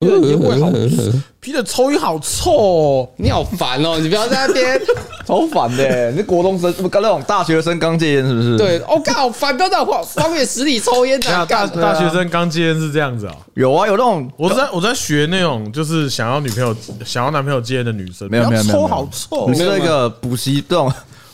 烟味好，Peter 抽烟好臭哦，你好烦哦，你不要在那边，超烦的。你是国中生，不刚那种大学生刚戒烟是不是？对，我靠，好烦，不要在我方圆十里抽烟的。大大学生刚戒烟是这样子啊？有啊，有那种，我在我在学那种，就是想要女朋友、想要男朋友戒烟的女生，没有没有没有，抽好臭。你是那个补习这种，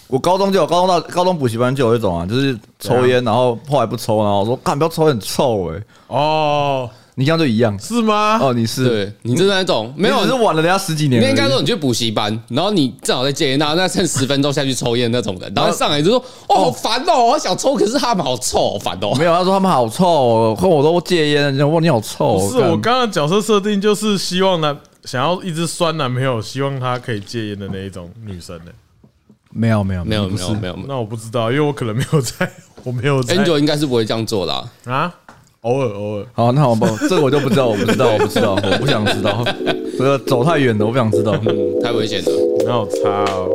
我高中就有，高中到高中补习班就有一种啊，就是抽烟，然后后来不抽，然后我说，看不要抽，很臭哎。哦。你这样就一样是吗？哦，你是，对，你是那种没有，你是晚了人家十几年。你应该说你去补习班，然后你正好在戒烟，然后那趁十分钟下去抽烟那种人，然后上来就说：“哦，好烦哦，我想抽，可是他们好臭，好烦哦。”没有，他说他们好臭，和我都戒烟，然后你好臭。是我刚刚角色设定就是希望男想要一直酸男朋友，希望他可以戒烟的那一种女生呢？没有，没有，没有，没有，没有。那我不知道，因为我可能没有在，我没有。Angel 应该是不会这样做的啊。偶尔偶尔，好，那我不，这个我就不知道，我不知道，我不知道，我不想知道，这个走太远了，我不想知道，嗯，太危险了，没有差哦。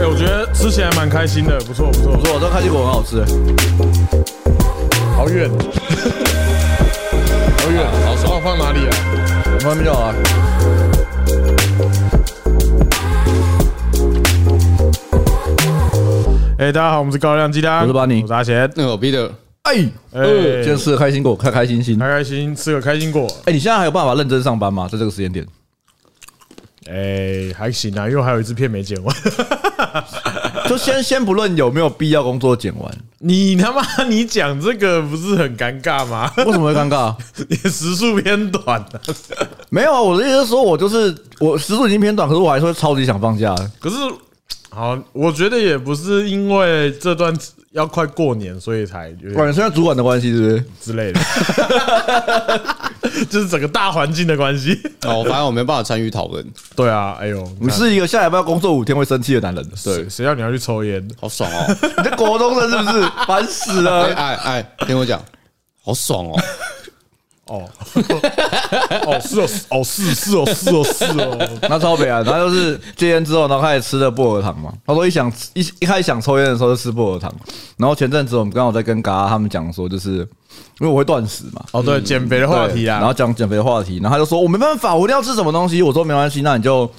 哎，我觉得吃起来蛮开心的，不错不错。不错，这个开心果很好吃，好远，好远，好爽，放哪里啊？放边啊？哎，大家好，我们是高亮鸡蛋，我是巴尼，我是阿贤，那我 Peter。哎，哎，今天吃个开心果，开开心心，开开心心吃个开心果。哎，你现在还有办法认真上班吗？在这个时间点？哎，还行啊，因为还有一支片没剪完。就先先不论有没有必要工作剪完，你他妈你讲这个不是很尴尬吗？为什么会尴尬？你的时速偏短了。没有啊，我的意思是说，我就是我时速已经偏短，可是我还是会超级想放假。可是。好，我觉得也不是因为这段要快过年，所以才有点，现在主管的关系，是不是之类的？就是整个大环境的关系。哦，反正我没办法参与讨论。对啊，哎呦，你是一个下礼拜要工作五天会生气的男人。对，谁叫你要去抽烟？好爽哦！你在国中生是不是？烦死了！哎哎，听我讲，好爽哦。哦，哦是哦，哦是是哦是哦是哦，那超北啊，他就是戒烟之后，然后开始吃的薄荷糖嘛。他说一想一一开始想抽烟的时候就吃薄荷糖，然后前阵子我们刚好在跟嘎他们讲说，就是因为我会断食嘛。哦对，减肥的话题啊，然后讲减肥的话题，然后他就说我没办法，我一定要吃什么东西。我说没关系，那你就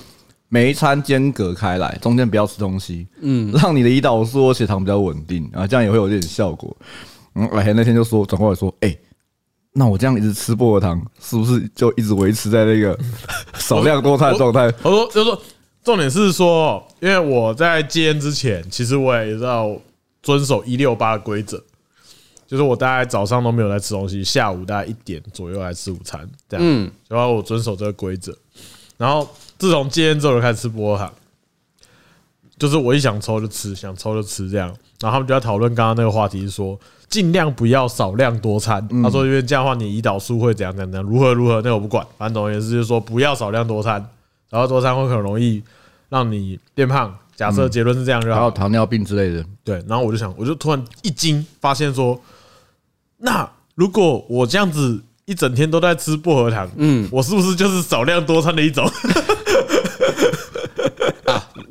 每一餐间隔开来，中间不要吃东西，嗯，让你的胰岛素、血糖比较稳定，然后这样也会有点效果。嗯，来那天就说转过来说，哎。那我这样一直吃薄荷糖，是不是就一直维持在那个 少量多餐的状态？我说，就说重点是说，因为我在戒烟之前，其实我也要遵守一六八的规则，就是我大概早上都没有在吃东西，下午大概一点左右来吃午餐，这样，嗯，然后我遵守这个规则。然后自从戒烟之后，就开始吃薄荷糖，就是我一想抽就吃，想抽就吃这样。然后他们就在讨论刚刚那个话题，是说。尽量不要少量多餐。他说，因为这样的话，你胰岛素会怎样怎样，如何如何，那我不管。反正总而言之，就是说不要少量多餐，然后多餐会很容易让你变胖。假设结论是这样，就还有糖尿病之类的。对，然后我就想，我就突然一惊，发现说，那如果我这样子一整天都在吃薄荷糖，嗯，我是不是就是少量多餐的一种？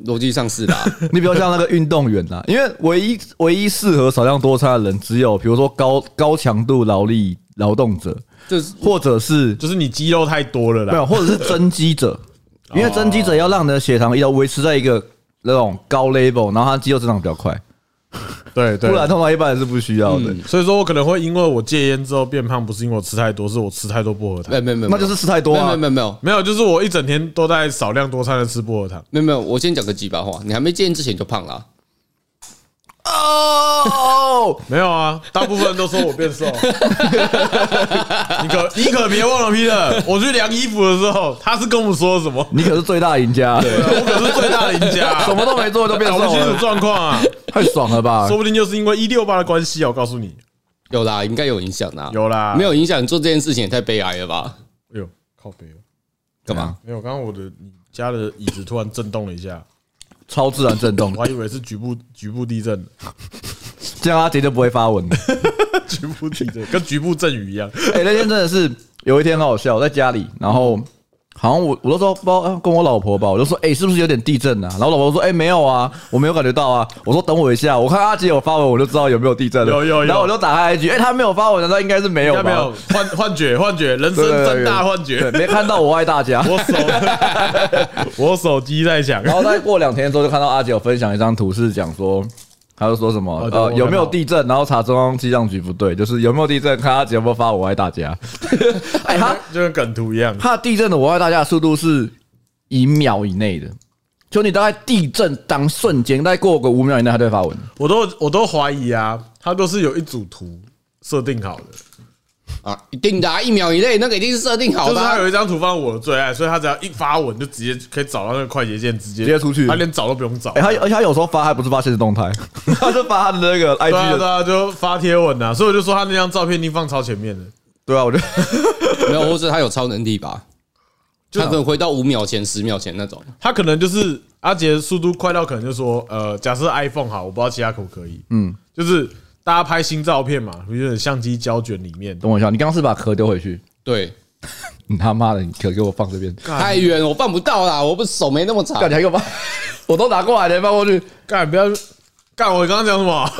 逻辑上是的，你比如像那个运动员啦，因为唯一唯一适合少量多餐的人，只有比如说高高强度劳力劳动者，就是或者是就是你肌肉太多了啦，没有，或者是增肌者，因为增肌者要让你的血糖要维持在一个那种高 level，然后他肌肉增长比较快。对，对，不然的话一般人是不需要的。所以说我可能会因为我戒烟之后变胖，不是因为我吃太多，是我吃太多薄荷糖。没有没有没有，那就是吃太多啊！没有没有没有没有，就是我一整天都在少量多餐的吃薄荷糖。没有没有，我先讲个鸡巴话，你还没戒烟之前就胖了。哦，没有啊，大部分人都说我变瘦。你可你可别忘了，Peter，我去量衣服的时候，他是跟我们说什么？你可是最大赢家，对，我可是最大赢家，什么都没做就变瘦了。搞不清楚状况啊，太爽了吧？说不定就是因为一六八的关系啊，我告诉你，有啦，应该有影响的，有啦，没有影响，你做这件事情也太悲哀了吧？哎呦，靠北了，干嘛？没有，刚刚我的你家的椅子突然震动了一下，超自然震动，我还以为是局部局部地震。这样阿杰就不会发文了。局部地震跟局部阵雨一样。哎，那天真的是有一天很好笑，我在家里，然后好像我我都说不知道跟我老婆吧，我就说哎、欸，是不是有点地震啊？然后老婆说哎、欸，没有啊，我没有感觉到啊。我说等我一下，我看阿杰有发文，我就知道有没有地震了。有有有。然后我就打开 IG，哎，他没有发文，难道应该是没有吗？没有幻幻觉，幻觉，人生真大幻觉，没看到我爱大家。我手 我手机在响。然后再过两天之后，就看到阿杰有分享一张图，是讲说。他就说什么呃有没有地震，然后查中央气象局不对，就是有没有地震，看他节目发我爱大家。哎，他就跟梗图一样，他地震的我爱大家的速度是一秒以内的，就你大概地震当瞬间，大概过个五秒以内，他就会发文。我都我都怀疑啊，他都是有一组图设定好的。啊，一定的，一秒以内那个一定是设定好的。就是他有一张图放我的最爱，所以他只要一发文就直接可以找到那个快捷键，直接直接出去，他连找都不用找。哎，他而且他有时候发还不是发现实动态，他就发他的那个 IG 的啊，对啊，就发贴文啊。所以我就说他那张照片一定放超前面的。对啊，我觉得 没有，或者他有超能力吧？他可能回到五秒前、十秒前那种。他可能就是阿杰速度快到可能就说，呃，假设 iPhone 好，我不知道其他可不可以。嗯，就是。大家拍新照片嘛，比如说相机胶卷里面。等我一下，你刚刚是把壳丢回去？对，你他妈的，你壳给我放这边，太远，我放不到啦，我不是手没那么长。干，你还给我放？我都拿过来了，放过去。干，不要干！我刚刚讲什么？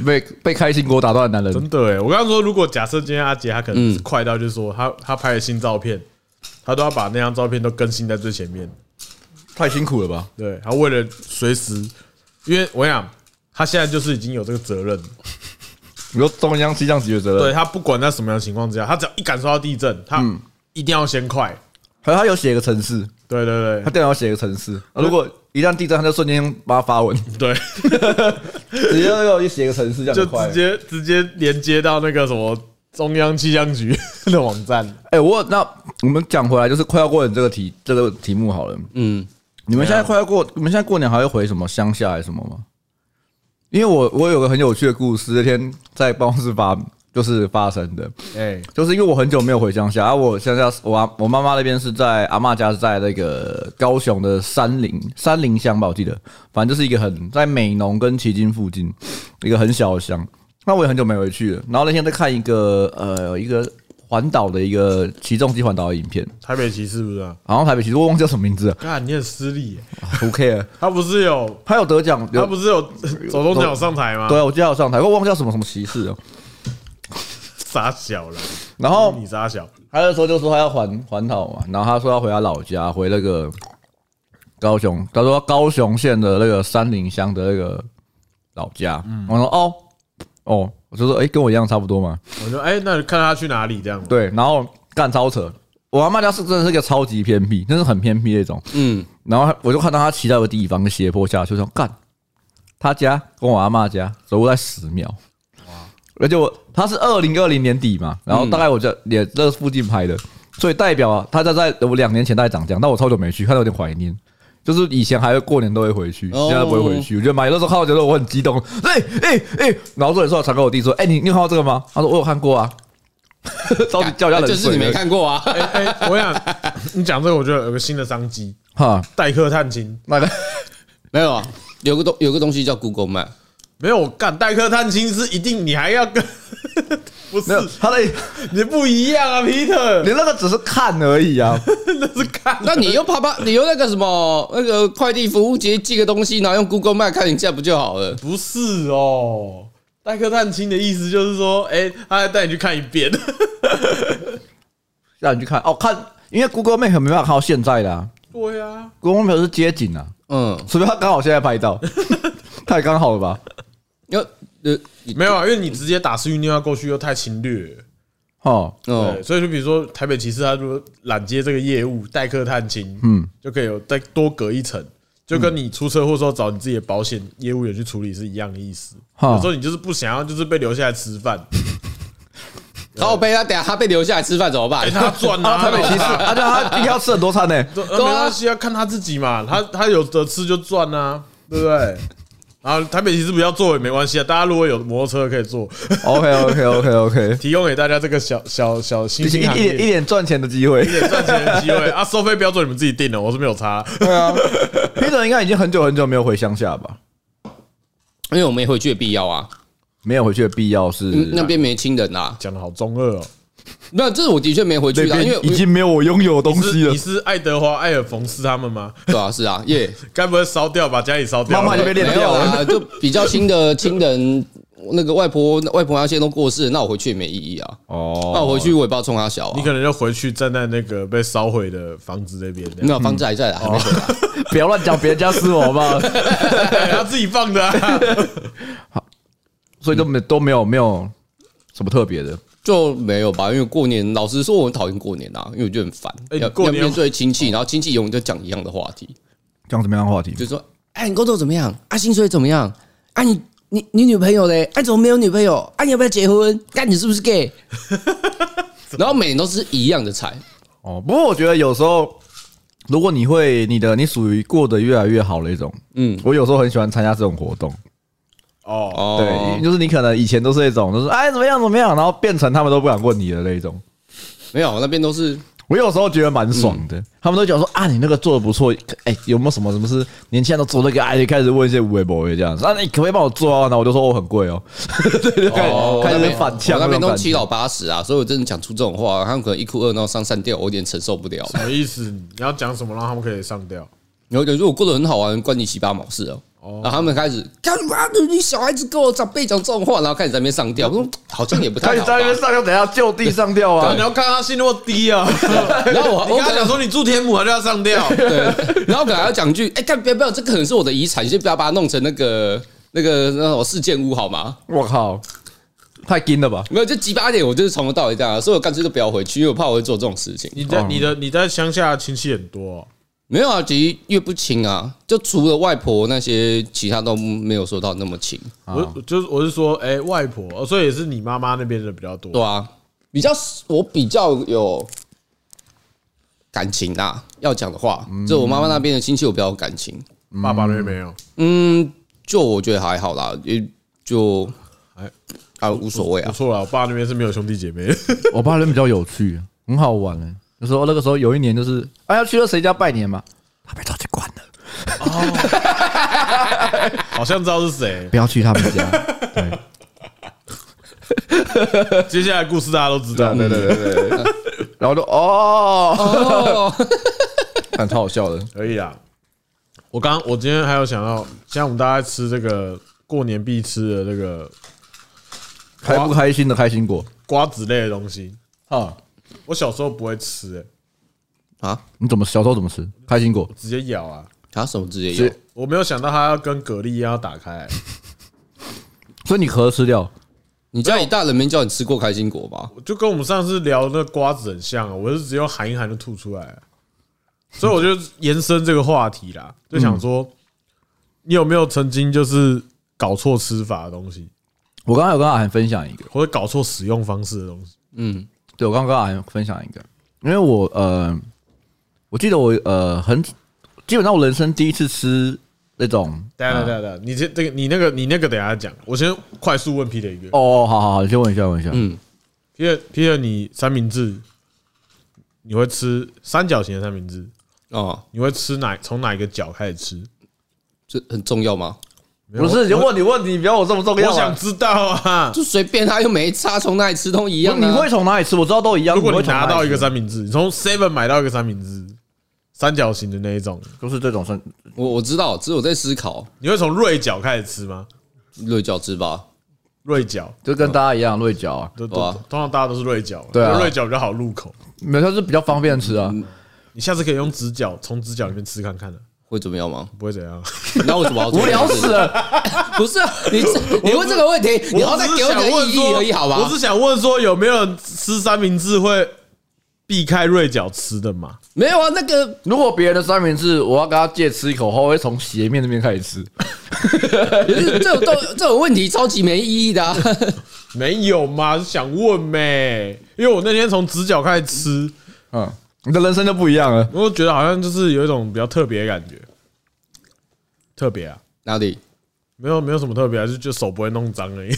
被被开心果打断的男人。真的哎，我刚刚说，如果假设今天阿杰他可能快到，就是说他他拍了新照片，他都要把那张照片都更新在最前面，太辛苦了吧？对，他为了随时，因为我想。他现在就是已经有这个责任，比如中央气象局的责任。对，他不管在什么样的情况之下，他只要一感受到地震，他一定要先快。还有他有写一个城市，对对对，他电脑写一个城市，如果一旦地震，他就瞬间把它发文。对，直接又一写个城市，这样就直接直接连接到那个什么中央气象局 的网站。哎，我那我们讲回来，就是快要过年这个题这个题目好了。嗯，你们现在快要过，你们现在过年还会回什么乡下还是什么吗？因为我我有个很有趣的故事，那天在办公室发就是发生的，哎，就是因为我很久没有回乡下，而我乡下我我妈妈那边是在阿嬷家是在那个高雄的山林山林乡吧，我记得，反正就是一个很在美浓跟旗津附近一个很小的乡，那我也很久没回去了。然后那天在看一个呃一个。环岛的一个起重机环岛的影片，台北骑士不是啊？然后台北骑士，我忘记叫什么名字了。干，你很失礼。不 care，他不是有，他有得奖，他不是有走中奖上台吗？对，我记得有上台，我忘记叫什么什么骑士了。傻小了，然后你傻小，他那时候就说他要环环岛嘛，然后他说要回他老家，回那个高雄，他说高雄县的那个山林乡的那个老家。嗯，我说哦哦。我就说，哎，跟我一样差不多嘛。我说，哎，那看他去哪里这样。对，然后干超扯。我阿妈家是真的是个超级偏僻，真是很偏僻那种。嗯。然后我就看到他骑到个地方，斜坡下，就说干。他家跟我阿妈家走路在十秒。哇！而且我他是二零二零年底嘛，然后大概我在也这附近拍的，所以代表他在在我两年前大概长这样，但我超久没去，看到有点怀念。就是以前还会过年都会回去，现在不会回去。我觉得买的时候看到觉得我很激动，哎哎哎，然后这里说传给我弟说，哎，你你有看到这个吗？他说我有看过啊，着急叫人家就是你没看过啊。哎哎，我想你讲这个，我觉得有个新的商机。哈，代客探亲，那个。没有啊，有个东有个东西叫 Google Map，没有干代客探亲是一定你还要跟。不是他的，你不一样啊，Peter，你那个只是看而已啊，那是看。那你又怕怕，你用那个什么那个快递服务节寄个东西，然后用 Google Map 看一下不就好了？不是哦，代客探亲的意思就是说，哎，他还带你去看一遍，让你去看哦，看，因为 Google Map 没办法看到现在的啊。对啊，Google Map 是街景啊，嗯，除非他刚好现在拍到，太刚好了吧？要。呃，没有啊，因为你直接打私运电话过去又太侵略哦。对，所以就比如说台北骑士，他如果揽接这个业务，代客探亲，嗯，就可以有再多隔一层，就跟你出车祸时候找你自己的保险业务员去处理是一样的意思。有时候你就是不想要，就是被留下来吃饭，靠北他等下他被留下来吃饭怎么办？他赚啊，台北骑士，而且他一天要吃很多餐呢，没关系啊，看他自己嘛，他他有得吃就赚啊，对不对？然后台北其实不要坐也没关系啊，大家如果有摩托车可以坐。OK OK OK OK，提供给大家这个小小小新兴一点一点赚钱的机会，一点赚钱的机会啊！收费标准你们自己定的，我是没有差。对啊，Peter 应该已经很久很久没有回乡下吧？因为我没回去的必要啊，没有回去的必要是那边没亲人啊，讲的好中二哦。没有，这是我的确没回去的，因为已经没有我拥有的东西了你。是爱德华、艾尔冯斯他们吗？对啊，是啊，耶，该不会烧掉，把家里烧掉？妈妈就被练没有啊，就比较亲的亲人，那个外婆、外婆那些都过世，那我回去也没意义啊。哦，那我回去我也不知道冲他小啊。你可能就回去站在那个被烧毁的房子那边。没有，房子还在啊，还没回来。不要乱讲别人家私我好不好？他自己放的。好，所以都没都没有没有什么特别的。就没有吧，因为过年，老实说，我很讨厌过年啊，因为我觉得很烦，欸、要要面对亲戚，然后亲戚永远就讲一样的话题，讲什么样的话题？就是说，哎，你工作怎么样？啊，薪水怎么样？啊，你你你女朋友嘞？哎，怎么没有女朋友？啊，你要不要结婚？干，你是不是 gay？然后每年都是一样的菜。哦，不过我觉得有时候，如果你会你的你属于过得越来越好的一种，嗯，我有时候很喜欢参加这种活动。哦，对，就是你可能以前都是那种，就是哎怎么样怎么样，然后变成他们都不敢问你的那种。没有，那边都是我有时候觉得蛮爽的，他们都讲说啊你那个做的不错，哎有没有什么什么是年轻人都做那个？哎，开始问一些无谓博这样子，啊你可不可以帮我做啊？那我就说我很贵哦，对 对，开始反呛，那边都七老八十啊，所以我真的讲出这种话，他们可能一哭二闹三上吊，我有点承受不了。什么意思？你要讲什么让他们可以上吊？然后就说我过得很好玩，关你七八毛事哦。然后他们开始干嘛？你小孩子跟我长辈讲这种话，然后开始在那边上吊。我说好像也不太好。开始在那边上吊，等下就地上吊啊！你要看他心那么低啊！然后我我跟他讲说，你住天母还就要上吊。对，然后可能还要讲句，哎，干不要不要，这可能是我的遗产，你先不要把它弄成那个那个那种事件屋好吗？我靠，太惊了吧！没有，就几八点，我就是从头到尾这样，所以我干脆就不要回去，因为我怕我会做这种事情。你在你的你在乡下亲戚很多。没有啊，其实越不亲啊，就除了外婆那些，其他都没有说到那么亲。我就是我是说，哎，外婆，所以也是你妈妈那边的比较多。对啊，比较我比较有感情啊。要讲的话，就我妈妈那边的亲戚，我比较有感情。爸爸那边没有。嗯，就我觉得还好啦，也就还还无所谓啊。不错啦，我爸那边是没有兄弟姐妹。我爸那边比较有趣，很好玩哎。就说那个时候有一年就是，哎，要去了谁家拜年嘛，他被抓去关了。哦，好像知道是谁，不要去他们家。对，接下来故事大家都知道。对对对对，然后就哦，看超好笑的，可以啊。我刚我今天还有想到，像我们大家吃这个过年必吃的这个开不开心的开心果、瓜子类的东西啊。我小时候不会吃哎，啊？你怎么小时候怎么吃开心果？直接咬啊？他什么直接咬？我没有想到他要跟蛤蜊一样要打开，所以你壳吃掉。你家里大人没叫你吃过开心果吧？就跟我们上次聊那瓜子很像啊，我是只有含一含就吐出来，所以我就延伸这个话题啦，就想说，你有没有曾经就是搞错吃法的东西？我刚刚有跟阿涵分享一个，或者搞错使用方式的东西，嗯。对，我刚刚还分享一个，因为我呃，我记得我呃很基本上我人生第一次吃那种，等下等下等下，你这这个你那个你那个等下讲，我先快速问 Peter 一个，哦，好好好，你先问一下问一下，嗯，Peter Peter，你三明治你会吃三角形的三明治哦？你会吃哪从哪一个角开始吃？这很重要吗？不是，就问你问题，不要我这么重要。我想知道啊，就随便他又没差，从哪里吃都一样。你会从哪里吃？我知道都一样。如果你拿到一个三明治，你从 Seven 买到一个三明治，三角形的那一种，都是这种三。我我知道，只是我在思考，你会从锐角开始吃吗？锐角吃吧，锐角就跟大家一样，锐角啊，对吧？通常大家都是锐角，对啊，锐角比较好入口，没有，它是比较方便吃啊。你下次可以用直角从直角里面吃看看的。会怎么样吗？不会怎样。那为什么要无聊死了？不是啊，你你问这个问题，你要再给我个意义而已，好吧？我是想问说，有没有人吃三明治会避开锐角吃的吗？没有啊，那个如果别人的三明治，我要跟他借吃一口后，我会从斜面那边开始吃。这种这这种问题超级没意义的啊。没有嘛？想问咩？因为我那天从直角开始吃，嗯。你的人生就不一样了，我觉得好像就是有一种比较特别的感觉，特别啊？哪里？没有，没有什么特别，就就手不会弄脏而已。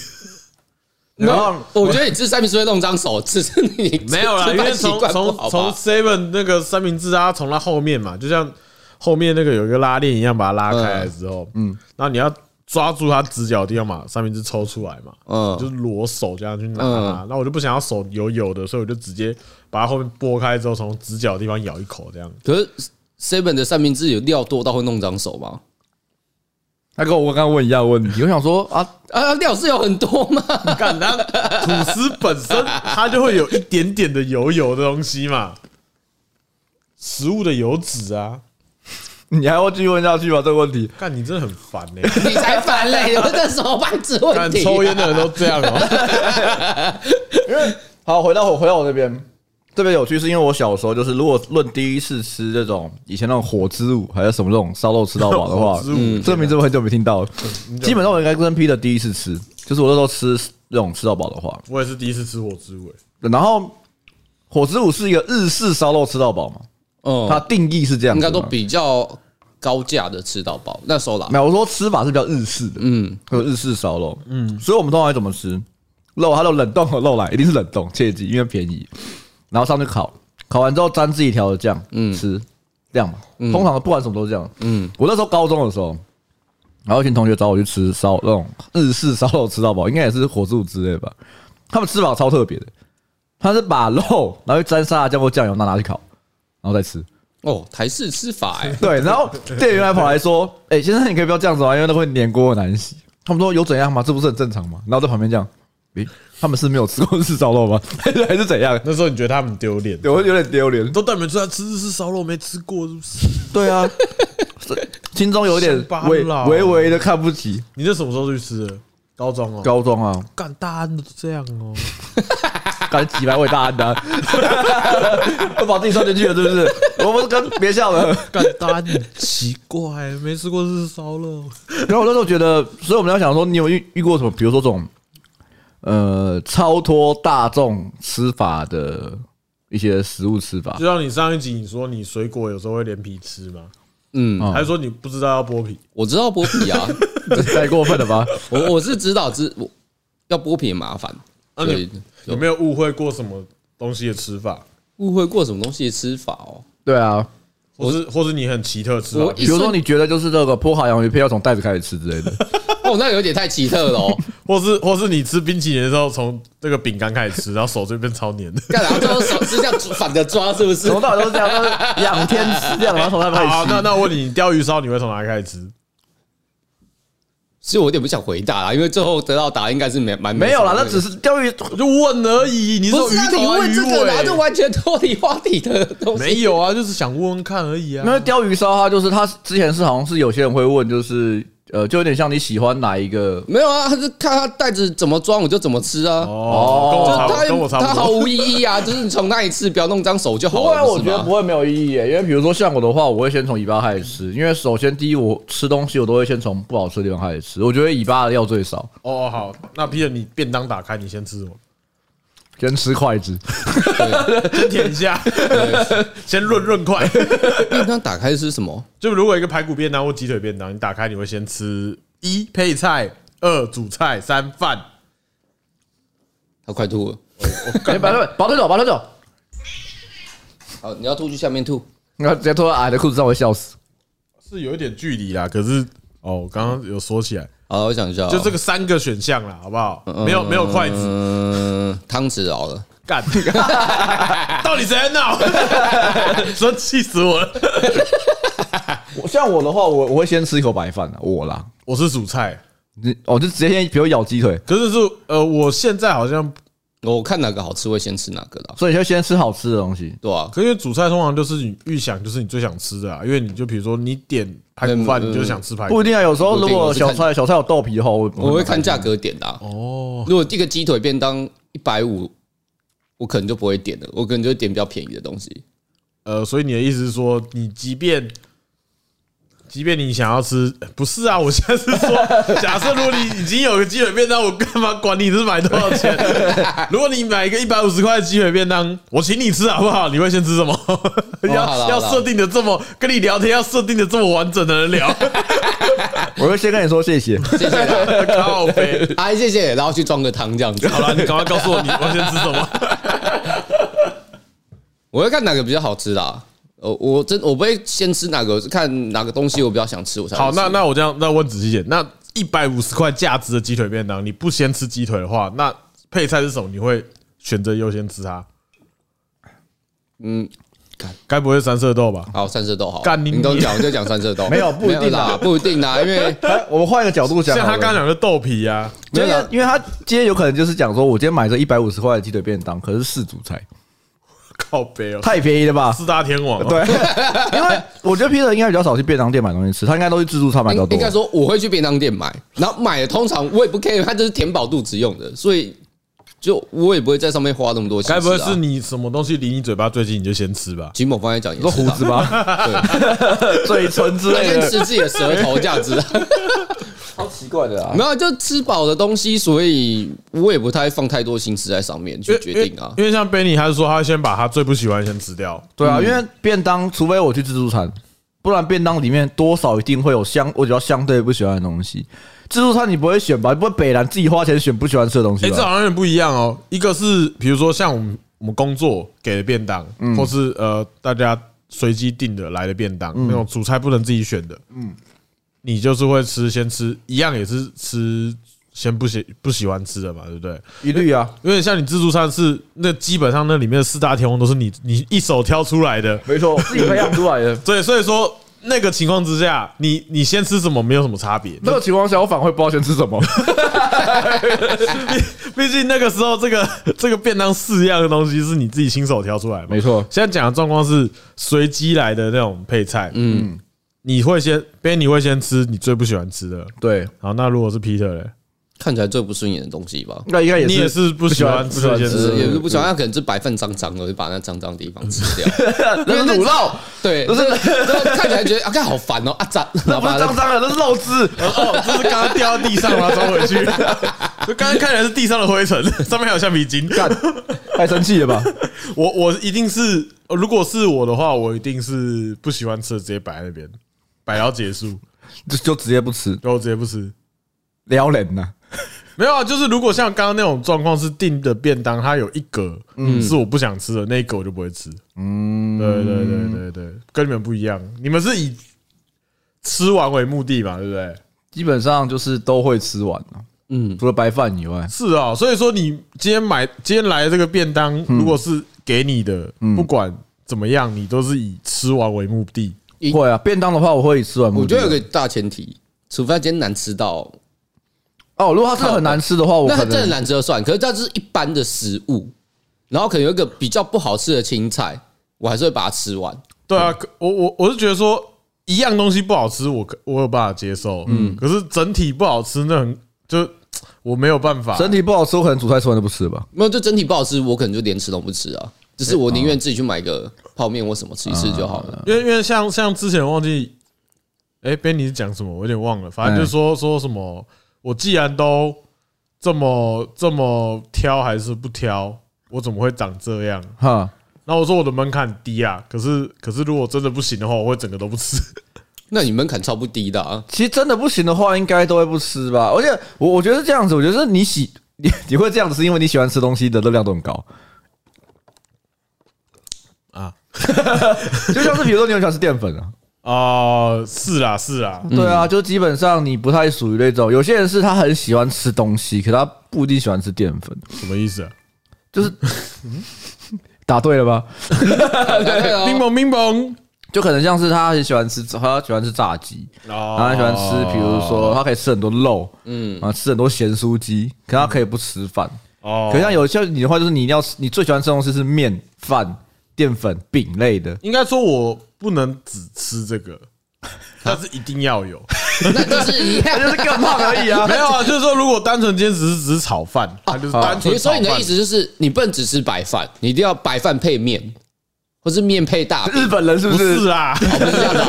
然后我觉得你吃三明治会弄脏手，只是你 没有啦，因为从从从 seven 那个三明治啊，从它后面嘛，就像后面那个有一个拉链一样，把它拉开来之后，嗯，然后你要抓住它直角的地方嘛，三明治抽出来嘛，嗯，就是裸手这样去拿嗯。那我就不想要手油油的，所以我就直接把它后面剥开之后，从直角的地方咬一口这样。可是 seven 的三明治有料多到会弄脏手吗？他跟我刚刚问一样问题，我想说啊啊，料是有很多吗？干它吐司本身它就会有一点点的油油的东西嘛，食物的油脂啊。你还要继续问下去吗？这个问题，看你真的很烦呢、你才烦嘞！有这什么白纸问题、啊？抽烟的人都这样哦。因为好回到我回到我这边，这边有趣是因为我小时候就是如果论第一次吃这种以前那种火之舞还是什么这种烧肉吃到饱的话，嗯，这个名字我很久没听到了。基本上我应该跟 P 的第一次吃，就是我那时候吃那种吃到饱的话，我也是第一次吃火之舞。然后火之舞是一个日式烧肉吃到饱嘛。嗯，它定义是这样，应该都比较高价的吃到饱。那时候啦，没有我说吃法是比较日式的，嗯，有日式烧肉，嗯，所以我们通常怎么吃肉？它都冷冻和肉来，一定是冷冻，切记，因为便宜。然后上去烤，烤完之后沾自己调的酱，嗯，吃这样嘛。通常不管什么都是这样，嗯。我那时候高中的时候，然后一群同学找我去吃烧那种日式烧肉吃到饱，应该也是火速之类吧。他们吃法超特别的，他是把肉然后沾沙拉酱或酱油，拿拿去烤。然后再吃哦，台式吃法哎，对，然后店员还跑来说：“哎，先生，你可以不要这样子啊，因为那会粘锅难洗。”他们说：“有怎样吗？这不是很正常吗？”然后在旁边这样，诶，他们是没有吃过日式烧肉吗？还是怎样？那时候你觉得他们丢脸？对，我有点丢脸。都带你们出来吃日式烧肉，没吃过是不是？对啊，心中有点微微微的看不起。你这什么时候去吃的？高中哦，高中啊，干大安都这样哦。感觉几百位大安的，都把自己算进去了，是不是？我们跟别笑了。干大安很奇怪，没吃过日式烧肉。然后我那时候觉得，所以我们要想说，你有遇遇过什么？比如说这种呃超脱大众吃法的一些食物吃法。就像你上一集你说，你水果有时候会连皮吃吗？嗯，还是说你不知道要剥皮？我知道剥皮啊，太过分了吧？我我是知道，知要剥皮很麻烦。所以有没有误会过什么东西的吃法？误会过什么东西的吃法哦？对啊，或是或是你很奇特吃法，比如说你觉得就是这个剥好洋芋片要从袋子开始吃之类的。哦，那有点太奇特了哦。或是或是你吃冰淇淋的时候从这个饼干开始吃，然后手这边超黏的。干啥？最后手是这样 反着抓，是不是？从到底都是这样，都是仰天吃这样，然后从那开始。好，那那我问你，鯛鱼烧你会从哪里开始吃？其实我有点不想回答啦，因为最后得到答案应该是没蛮没有啦，那只是钓鱼就问而已。你说鱼头问这个，然后就完全脱离话题的东西。没有啊，就是想问问看而已啊。那钓鱼烧，它就是它之前是好像是有些人会问，就是。呃，就有点像你喜欢哪一个？没有啊，他是看他袋子怎么装，我就怎么吃啊。哦，跟我差不多。他毫无意义啊，就是你从那一次，不要弄脏手就好了。不会，我觉得不会没有意义耶。因为比如说像我的话，我会先从尾巴开始吃，因为首先第一，我吃东西我都会先从不好吃的地方开始吃。我觉得尾巴的料最少。哦，好，那 Peter，你便当打开，你先吃什么？先吃筷子，先舔一下，先润润筷。便当打开是什么？就如果一个排骨便当或鸡腿便当，你打开你会先吃一配菜，二主菜，三饭。他快吐了，哎，把它把它走，把他走。好，你要吐去下面吐，你要直接吐到矮的裤子上，我会笑死。是有一点距离啦，可是哦，我刚刚有说起来。好，我想一下，就这个三个选项啦，好不好？没有没有筷子，嗯，汤匙好了，干，到底谁在闹？说气死我了！像我的话，我我会先吃一口白饭的，我啦，我是主菜，你哦，就直接先比如咬鸡腿，可是是呃，我现在好像我看哪个好吃会先吃哪个的，所以就先吃好吃的东西，对啊。可是因为主菜通常就是你预想就是你最想吃的啊，因为你就比如说你点。排骨饭你就想吃排骨？不一定啊，有时候如果小菜小菜有豆皮的话，我我会看价格点的。哦，如果一个鸡腿便当一百五，我可能就不会点了，我可能就点比较便宜的东西。呃，所以你的意思是说，你即便。即便你想要吃，不是啊，我现在是说，假设如果你已经有个鸡腿便当，我干嘛管你是买多少钱？如果你买一个一百五十块的鸡腿便当，我请你吃好不好？你会先吃什么？要要设定的这么跟你聊天，要设定的这么完整的人聊，我会先跟你说谢谢，谢谢，靠北，哎，谢谢，然后去装个汤这样子。好了，你赶快告诉我，你我先吃什么？我要看哪个比较好吃啦。呃，我真我不会先吃哪个，是看哪个东西我比较想吃，我才。好。那那我这样，那问仔细点，那一百五十块价值的鸡腿便当，你不先吃鸡腿的话，那配菜是什么？你会选择优先吃它？嗯，该不会三色豆吧？好，三色豆好，干你。你都讲就讲三色豆，没有不一定啦，不一定啦，因为我们换一个角度讲，像他刚刚讲的豆皮啊，因为因为他今天有可能就是讲说，我今天买这一百五十块的鸡腿便当，可是四主菜，靠北哦，太便宜了吧？四大天王，对，因为我觉得 Peter 应该比较少去便当店买东西吃，他应该都是自助餐买比较多。应该说我会去便当店买，然后买的通常我也不 care，他就是填饱肚子用的，所以。就我也不会在上面花那么多钱。该不会是你什么东西离你嘴巴最近，你就先吃吧？金某方才讲，说胡子吧，嘴唇之类的，先吃自己的舌头这样子。好奇怪的啊！没有，就吃饱的东西，所以我也不太放太多心思在上面去决定啊。因为像 Benny，他是说他先把他最不喜欢先吃掉。对啊，因为便当，除非我去自助餐，不然便当里面多少一定会有相我比较相对不喜欢的东西。自助餐你不会选吧？你不会北兰自己花钱选不喜欢吃的东西？哎，这好像有点不一样哦。一个是比如说像我们我们工作给的便当，或是呃大家随机订的来的便当，那种主菜不能自己选的，嗯，你就是会吃先吃一样也是吃先不喜不喜欢吃的嘛，对不对？一律啊，有点像你自助餐是那基本上那里面的四大天王都是你你一手挑出来的，没错，自己培养出来的。对，所以说。那个情况之下，你你先吃什么没有什么差别。那个情况下，我反而会不知道先吃什么。毕竟那个时候，这个这个便当四样的东西是你自己亲手挑出来的。没错，现在讲的状况是随机来的那种配菜。嗯，你会先，边你会先吃你最不喜欢吃的。对，好，那如果是 Peter 嘞？看起来最不顺眼的东西吧，那应该也是你也是不喜欢吃，也是不喜欢，那可能是白饭脏脏的，就把那脏脏的地方吃掉。那是卤肉，对，就是看起来觉得啊，看好烦哦，啊脏，那不是脏脏的，那是肉汁，哦，这是刚刚掉到地上了，装回去。就 刚刚看起来是地上的灰尘，上面还有橡皮筋，干，太生气了吧？我我一定是，如果是我的话，我一定是不喜欢吃的，直接摆在那边，摆到结束，就就直接不吃，就直接不吃，撩人呐。没有啊，就是如果像刚刚那种状况是订的便当，它有一格是我不想吃的，那一格我就不会吃。嗯，对对对对对，跟你们不一样，你们是以吃完为目的嘛，对不对？基本上就是都会吃完。嗯，除了白饭以外，是啊。所以说你今天买今天来的这个便当，如果是给你的，不管怎么样，你都是以吃完为目的。会啊，便当的话我会以吃完目的。我觉得有个大前提，除非今天难吃到。哦，如果它真的很难吃的话，我可能真的难吃就算。可是这是一般的食物，然后可能有一个比较不好吃的青菜，我还是会把它吃完。对啊，我我我是觉得说一样东西不好吃，我我有办法接受。嗯，可是整体不好吃，那很就我没有办法。整体不好吃，我可能煮菜吃完都不吃吧。没有，就整体不好吃，我可能就连吃都不吃啊。只是我宁愿自己去买个泡面或什么吃一吃就好了。因为因为像像之前忘记，哎，Benny 是讲什么？我有点忘了。反正就是说说什么。我既然都这么这么挑，还是不挑，我怎么会长这样？哈，那我说我的门槛低啊，可是可是如果真的不行的话，我会整个都不吃。那你门槛超不低的啊？其实真的不行的话，应该都会不吃吧？而且我我觉得是这样子，我觉得是你喜你你会这样子，是因为你喜欢吃东西的热量都很高啊，就像是比如说你很喜欢吃淀粉啊。哦，是啦，是啦，对啊，就基本上你不太属于那种，有些人是他很喜欢吃东西，可他不一定喜欢吃淀粉，什么意思啊？就是 答对了吧？冰棒冰棒，就可能像是他很喜欢吃，他喜欢吃炸鸡，然后他喜欢吃，比如说他可以吃很多肉，嗯，啊，吃很多咸酥鸡，可他可以不吃饭，哦，可像有些你的话，就是你一定要吃，你最喜欢吃的东西是面饭。淀粉饼类的，应该说我不能只吃这个，但是一定要有，那就是一样，就是更胖而已啊。没有啊，就是说如果单纯今天只是只是炒饭，它就是单纯。所以你的意思就是，你不能只吃白饭，你一定要白饭配面，或是面配大。日本人是不是？不是啊，不是这样的。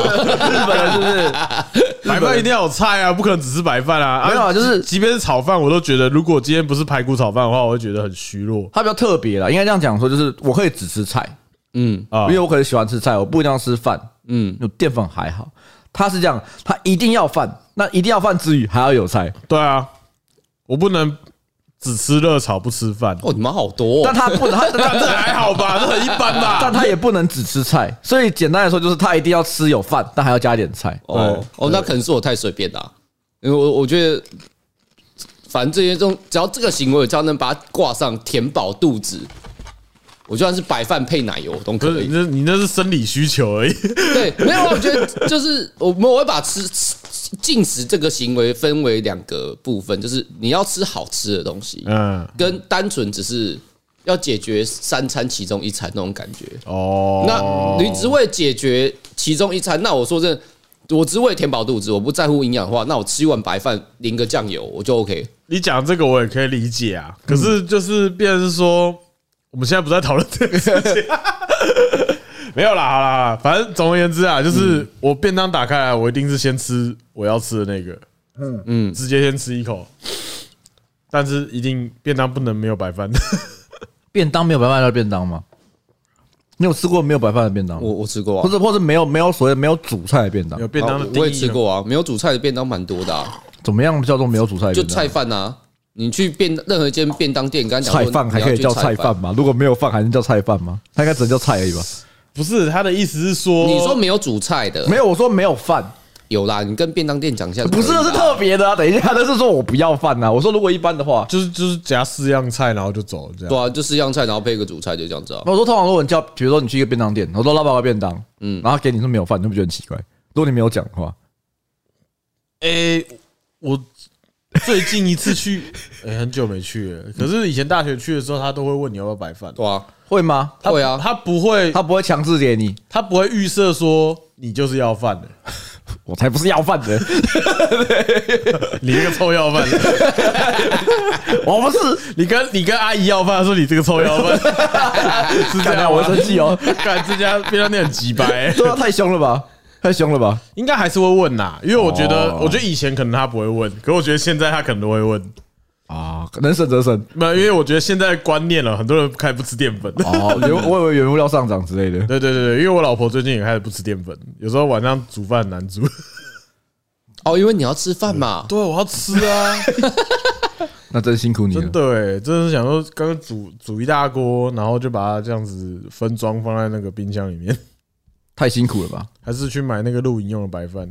日本人是不是？白饭一定要有菜啊，不可能只吃白饭啊。没有啊，就是即便是炒饭，我都觉得如果今天不是排骨炒饭的话，我会觉得很虚弱。它比较特别啦，应该这样讲说，就是我可以只吃菜。嗯啊，因为我可能喜欢吃菜，我不一定要吃饭。嗯，有淀粉还好。他是这样，他一定要饭，那一定要饭之余还要有菜。对啊，我不能只吃热炒不吃饭。哦，你们好多，哦但他不能，他 这还好吧，这很一般吧。但他也不能只吃菜，所以简单来说就是他一定要吃有饭，但还要加点菜。哦哦，那可能是我太随便了。因为我我觉得，反正这些中，只要这个行为，只要能把它挂上填饱肚子，我就算是白饭配奶油都可以。你那你那是生理需求而已。对，没有，我觉得就是我们我会把吃吃进食这个行为分为两个部分，就是你要吃好吃的东西，嗯，跟单纯只是要解决三餐其中一餐那种感觉。哦，那你只为解决其中一餐，那我说真的。我只为填饱肚子，我不在乎营养的话，那我吃一碗白饭淋个酱油我就 OK。你讲这个我也可以理解啊，可是就是变成是说，我们现在不在讨论这个 事情，没有啦，好啦，反正总而言之啊，就是我便当打开来，我一定是先吃我要吃的那个，嗯嗯，直接先吃一口，但是一定便当不能没有白饭，便当没有白饭叫便当吗？你有吃过没有白饭的便当？我我吃过啊，或者或者没有没有所谓没有主菜的便当？有便当的我也吃过啊，没有主菜的便当蛮多的啊。怎么样叫做没有主菜？就菜饭啊，你去便任何一间便当店，刚才讲菜饭还可以叫菜饭吗？如果没有饭还能叫菜饭吗？它应该只能叫菜而已吧？不是，他的意思是说，你说没有主菜的，没有，我说没有饭。有啦，你跟便当店讲一下。不是，是特别的啊。等一下，他是说我不要饭啊。我说如果一般的话，就是就是夹四样菜，然后就走这样。对啊，就四样菜，然后配一个主菜，就这样子啊。我说通常如果你叫，比如说你去一个便当店，我说老板个便当，嗯，然后给你说没有饭，你就不觉得很奇怪？如果你没有讲的话，诶，我 最近一次去，哎，很久没去了。可是以前大学去的时候，他都会问你要不要白饭。对啊，会吗？会啊，他不会，他不会强制给你，他不会预设说你就是要饭的。我才不是要饭的，你这个臭要饭！我不是，你跟你跟阿姨要饭，说你这个臭要饭，是这样，我生气哦！看这家便当店很鸡掰，对啊，太凶了吧，太凶了吧？应该还是会问呐，因为我觉得，我觉得以前可能他不会问，可我觉得现在他可能都会问。啊，能省则省。没有，因为我觉得现在观念了，很多人开始不吃淀粉。哦，原我以为原物料上涨之类的。对对对对，因为我老婆最近也开始不吃淀粉，有时候晚上煮饭很难煮。哦，因为你要吃饭嘛。对，我要吃啊。那真辛苦你了。真的哎，真的是想说，刚刚煮煮一大锅，然后就把它这样子分装放在那个冰箱里面，太辛苦了吧？还是去买那个露营用的白饭？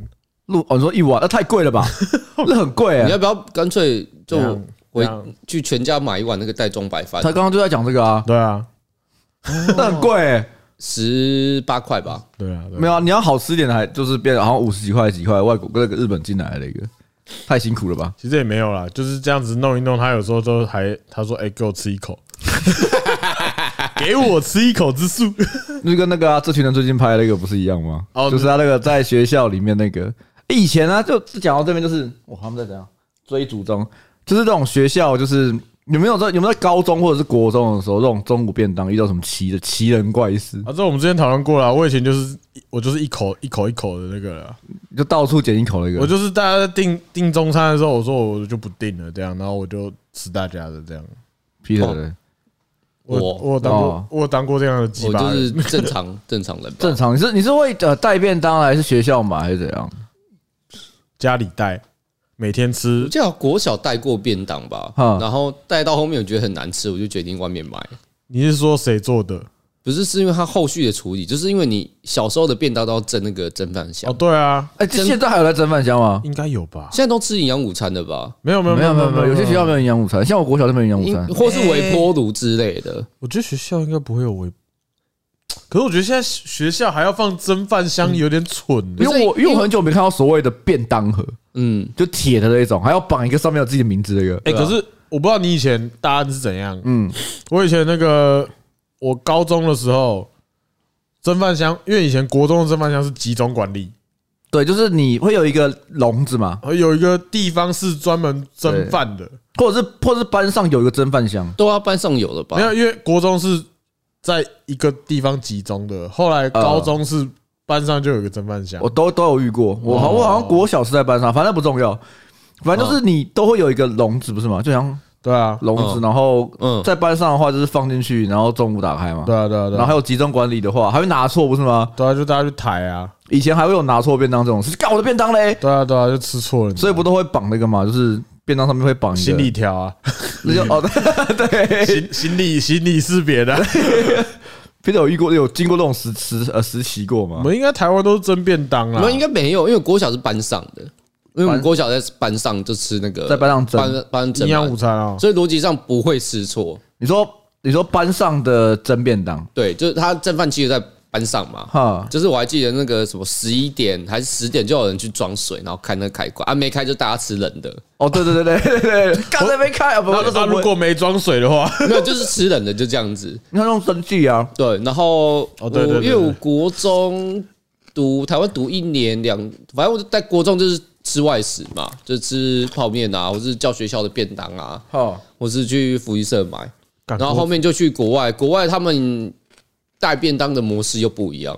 露哦，你说一碗那太贵了吧？那很贵啊。你要不要干脆就？回去全家买一碗那个袋装白饭。他刚刚就在讲这个啊，对啊，那很贵，十八块吧？对啊，没有啊，你要好吃一点的，还就是变，好像五十几块几块，外国那个日本进来的一个，太辛苦了吧？其实也没有啦，就是这样子弄一弄，他有时候都还他说：“哎，给我吃一口，给我吃一口之术。”就跟那个啊，这群人最近拍的那个不是一样吗？哦，就是他那个在学校里面那个，以前呢，就讲到这边就是，哇，他们在怎样追逐中。就是这种学校，就是有没有在有没有在高中或者是国中的时候，这种中午便当遇到什么奇的奇人怪事啊？这我们之前讨论过了。我以前就是我就是一口一口一口的那个了，就到处捡一口那个。我就是大家在订订中餐的时候，我说我就不订了，这样，然后我就吃大家的这样。Peter 的，我我当过我当过这样的鸡巴，我就是 正常正常的正常。你是你是会呃带便当还是学校买还是怎样？家里带。每天吃，我记得国小带过便当吧，然后带到后面我觉得很难吃，我就决定外面买。你是说谁做的？不是，是因为他后续的处理，就是因为你小时候的便当都要蒸那个蒸饭箱。哦，对啊，哎，现在还有在蒸饭箱吗？应该有吧。现在都吃营养午餐的吧？没有没有没有没有没有，有些学校没有营养午餐，像我国小都没有营养午餐，或是微波炉之类的。我觉得学校应该不会有微。可是我觉得现在学校还要放蒸饭箱有点蠢，因为我因为我很久没看到所谓的便当盒，嗯，就铁的那种，还要绑一个上面有自己的名字那个。哎，可是我不知道你以前答案是怎样。嗯，我以前那个我高中的时候蒸饭箱，因为以前国中的蒸饭箱是集中管理，对，就是你会有一个笼子嘛，有一个地方是专门蒸饭的，或者是或者是班上有一个蒸饭箱，都要班上有的吧？没有，因为国中是。在一个地方集中的，后来高中是班上就有一个蒸饭箱，我都都有遇过。我好我好像国小是在班上，反正不重要，反正就是你都会有一个笼子，不是吗？就像对啊笼子，然后在班上的话就是放进去，然后中午打开嘛。对啊对啊对。然后还有集中管理的话，还会拿错不是吗？对啊，就大家去抬啊。以前还会有拿错便当这种事，干我的便当嘞。对啊对啊，就吃错了，所以不都会绑那个嘛，就是。便当上面会绑行李条啊，那就哦对，行行李行李识别的。Peter 有遇过有经过这种实实呃实习过吗？我们应该台湾都是蒸便当啊，我们应该没有，因为国小是班上的，因为我们国小在班上就吃那个在班上蒸班班蒸营养午餐啊，所以逻辑上不会吃错。你说你说班上的蒸便当，对，就是他蒸饭其实在班上嘛。哈，就是我还记得那个什么十一点还是十点就有人去装水，然后开那个开关。啊，没开就大家吃冷的，哦，对对对对对对，刚才没开啊，不，那那如果没装水的话，没有就是吃冷的就这样子。你看用生气啊，对，然后哦对对因为我国中读台湾读一年两，反正我在国中就是吃外食嘛，就吃泡面啊，或是叫学校的便当啊，哈，或是去福利社买，然后后面就去国外，国外他们带便当的模式又不一样，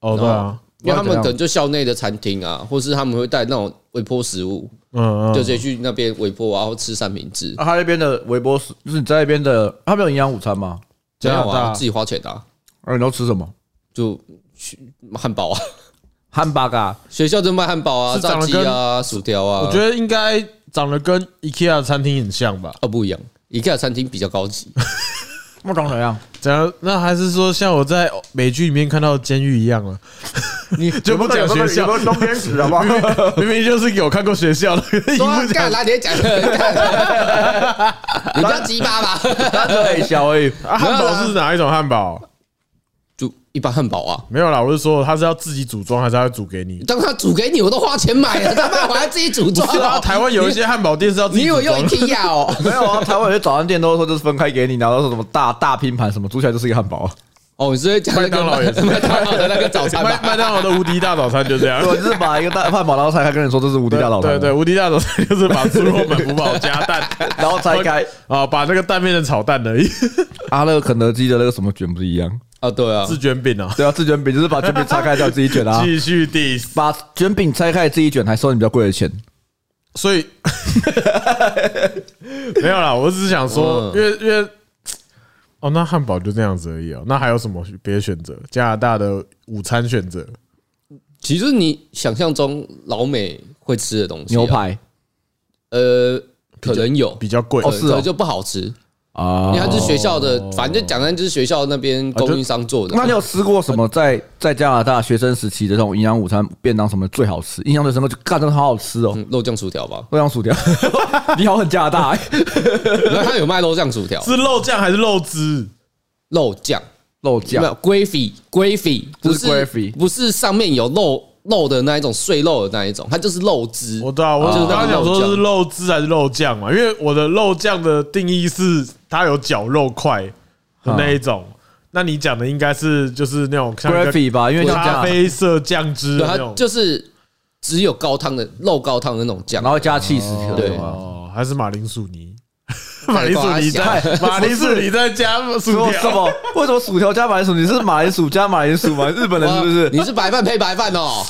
哦对啊，因为他们可能就校内的餐厅啊，或是他们会带那种微波食物，嗯嗯，就直接去那边微波啊，或吃三明治，啊，他那边的微波食，就是你在那边的，他们有营养午餐吗？这样加拿大啊，自己花钱的啊，啊，你都吃什么？就去汉堡啊，汉堡啊，学校就卖汉堡啊、炸是长得跟鸡啊、薯条啊，我觉得应该长得跟 IKEA 的餐厅很像吧？哦不一样，IKEA 餐厅比较高级，那长怎样？怎样？那还是说像我在美剧里面看到的监狱一样啊？你 就不讲学校，东边史好不好？明明就是有看过学校的，一说啊不讲干来你讲的，你不要鸡巴吧，对，小而已。啊，汉堡是哪一种汉堡？就一般汉堡啊。没有啦，我是说他是要自己组装还是他要煮给你？当他煮给你，我都花钱买了，他妈我还自己组装。台湾有一些汉堡店是要自己你有用组装的。IKEA 哦？没有啊，台湾有些早餐店都说就是分开给你，然后说什么大大拼盘什么，煮起来就是一个汉堡。哦，你是在讲那个麦当劳也是麦当劳的那个早餐麦吧？麦当劳的无敌大早餐就这样。对，就是把一个大汉堡，然后拆开跟你说这是无敌大早餐，对对，无敌大早餐就是把猪肉满福堡加蛋，然后拆开。啊，把那个蛋变成炒蛋而已，啊，那个肯德基的那个什么卷不是一样？啊，对啊，自卷饼啊。对啊，自卷饼就是把卷饼拆开叫自己卷啊，继续 diss，把卷饼拆开自己卷，还收你比较贵的钱。所以 没有啦，我只是想说，因为因为哦，那汉堡就这样子而已哦。那还有什么别的选择？加拿大的午餐选择？其实你想象中老美会吃的东西，牛，排呃，可能有，比较贵哦是哦可能就不好吃，啊因为它是学校的，反正就讲的就是学校那边供应商做的。那你有吃过什么在在加拿大学生时期的这种营养午餐便当什么最好吃？印象最深刻就干真的好好吃哦，嗯肉酱薯条吧？肉酱薯条，你好很加拿大欸，然后它有卖肉酱薯条，是肉酱还是肉汁？肉酱肉酱没有 gravy gravy 不就是是 gravy 不是上面有肉肉的那一种碎肉的那一种，它就是肉汁。我知道，我就是刚刚那个讲说是肉汁还是肉酱嘛？因为我的肉酱的定义是它有绞肉块的那一种。那你讲的应该是就是那种 gravy 吧，因为咖啡色酱汁，它的那种。就是只有高汤的肉高汤的那种酱，然后加气死条对哦，还是马铃薯泥？马铃薯你在 马铃薯你在加薯条？什么？为什么薯条加马铃薯？你是马铃薯加马铃薯吗？日本人是不是？你是白饭配白饭哦？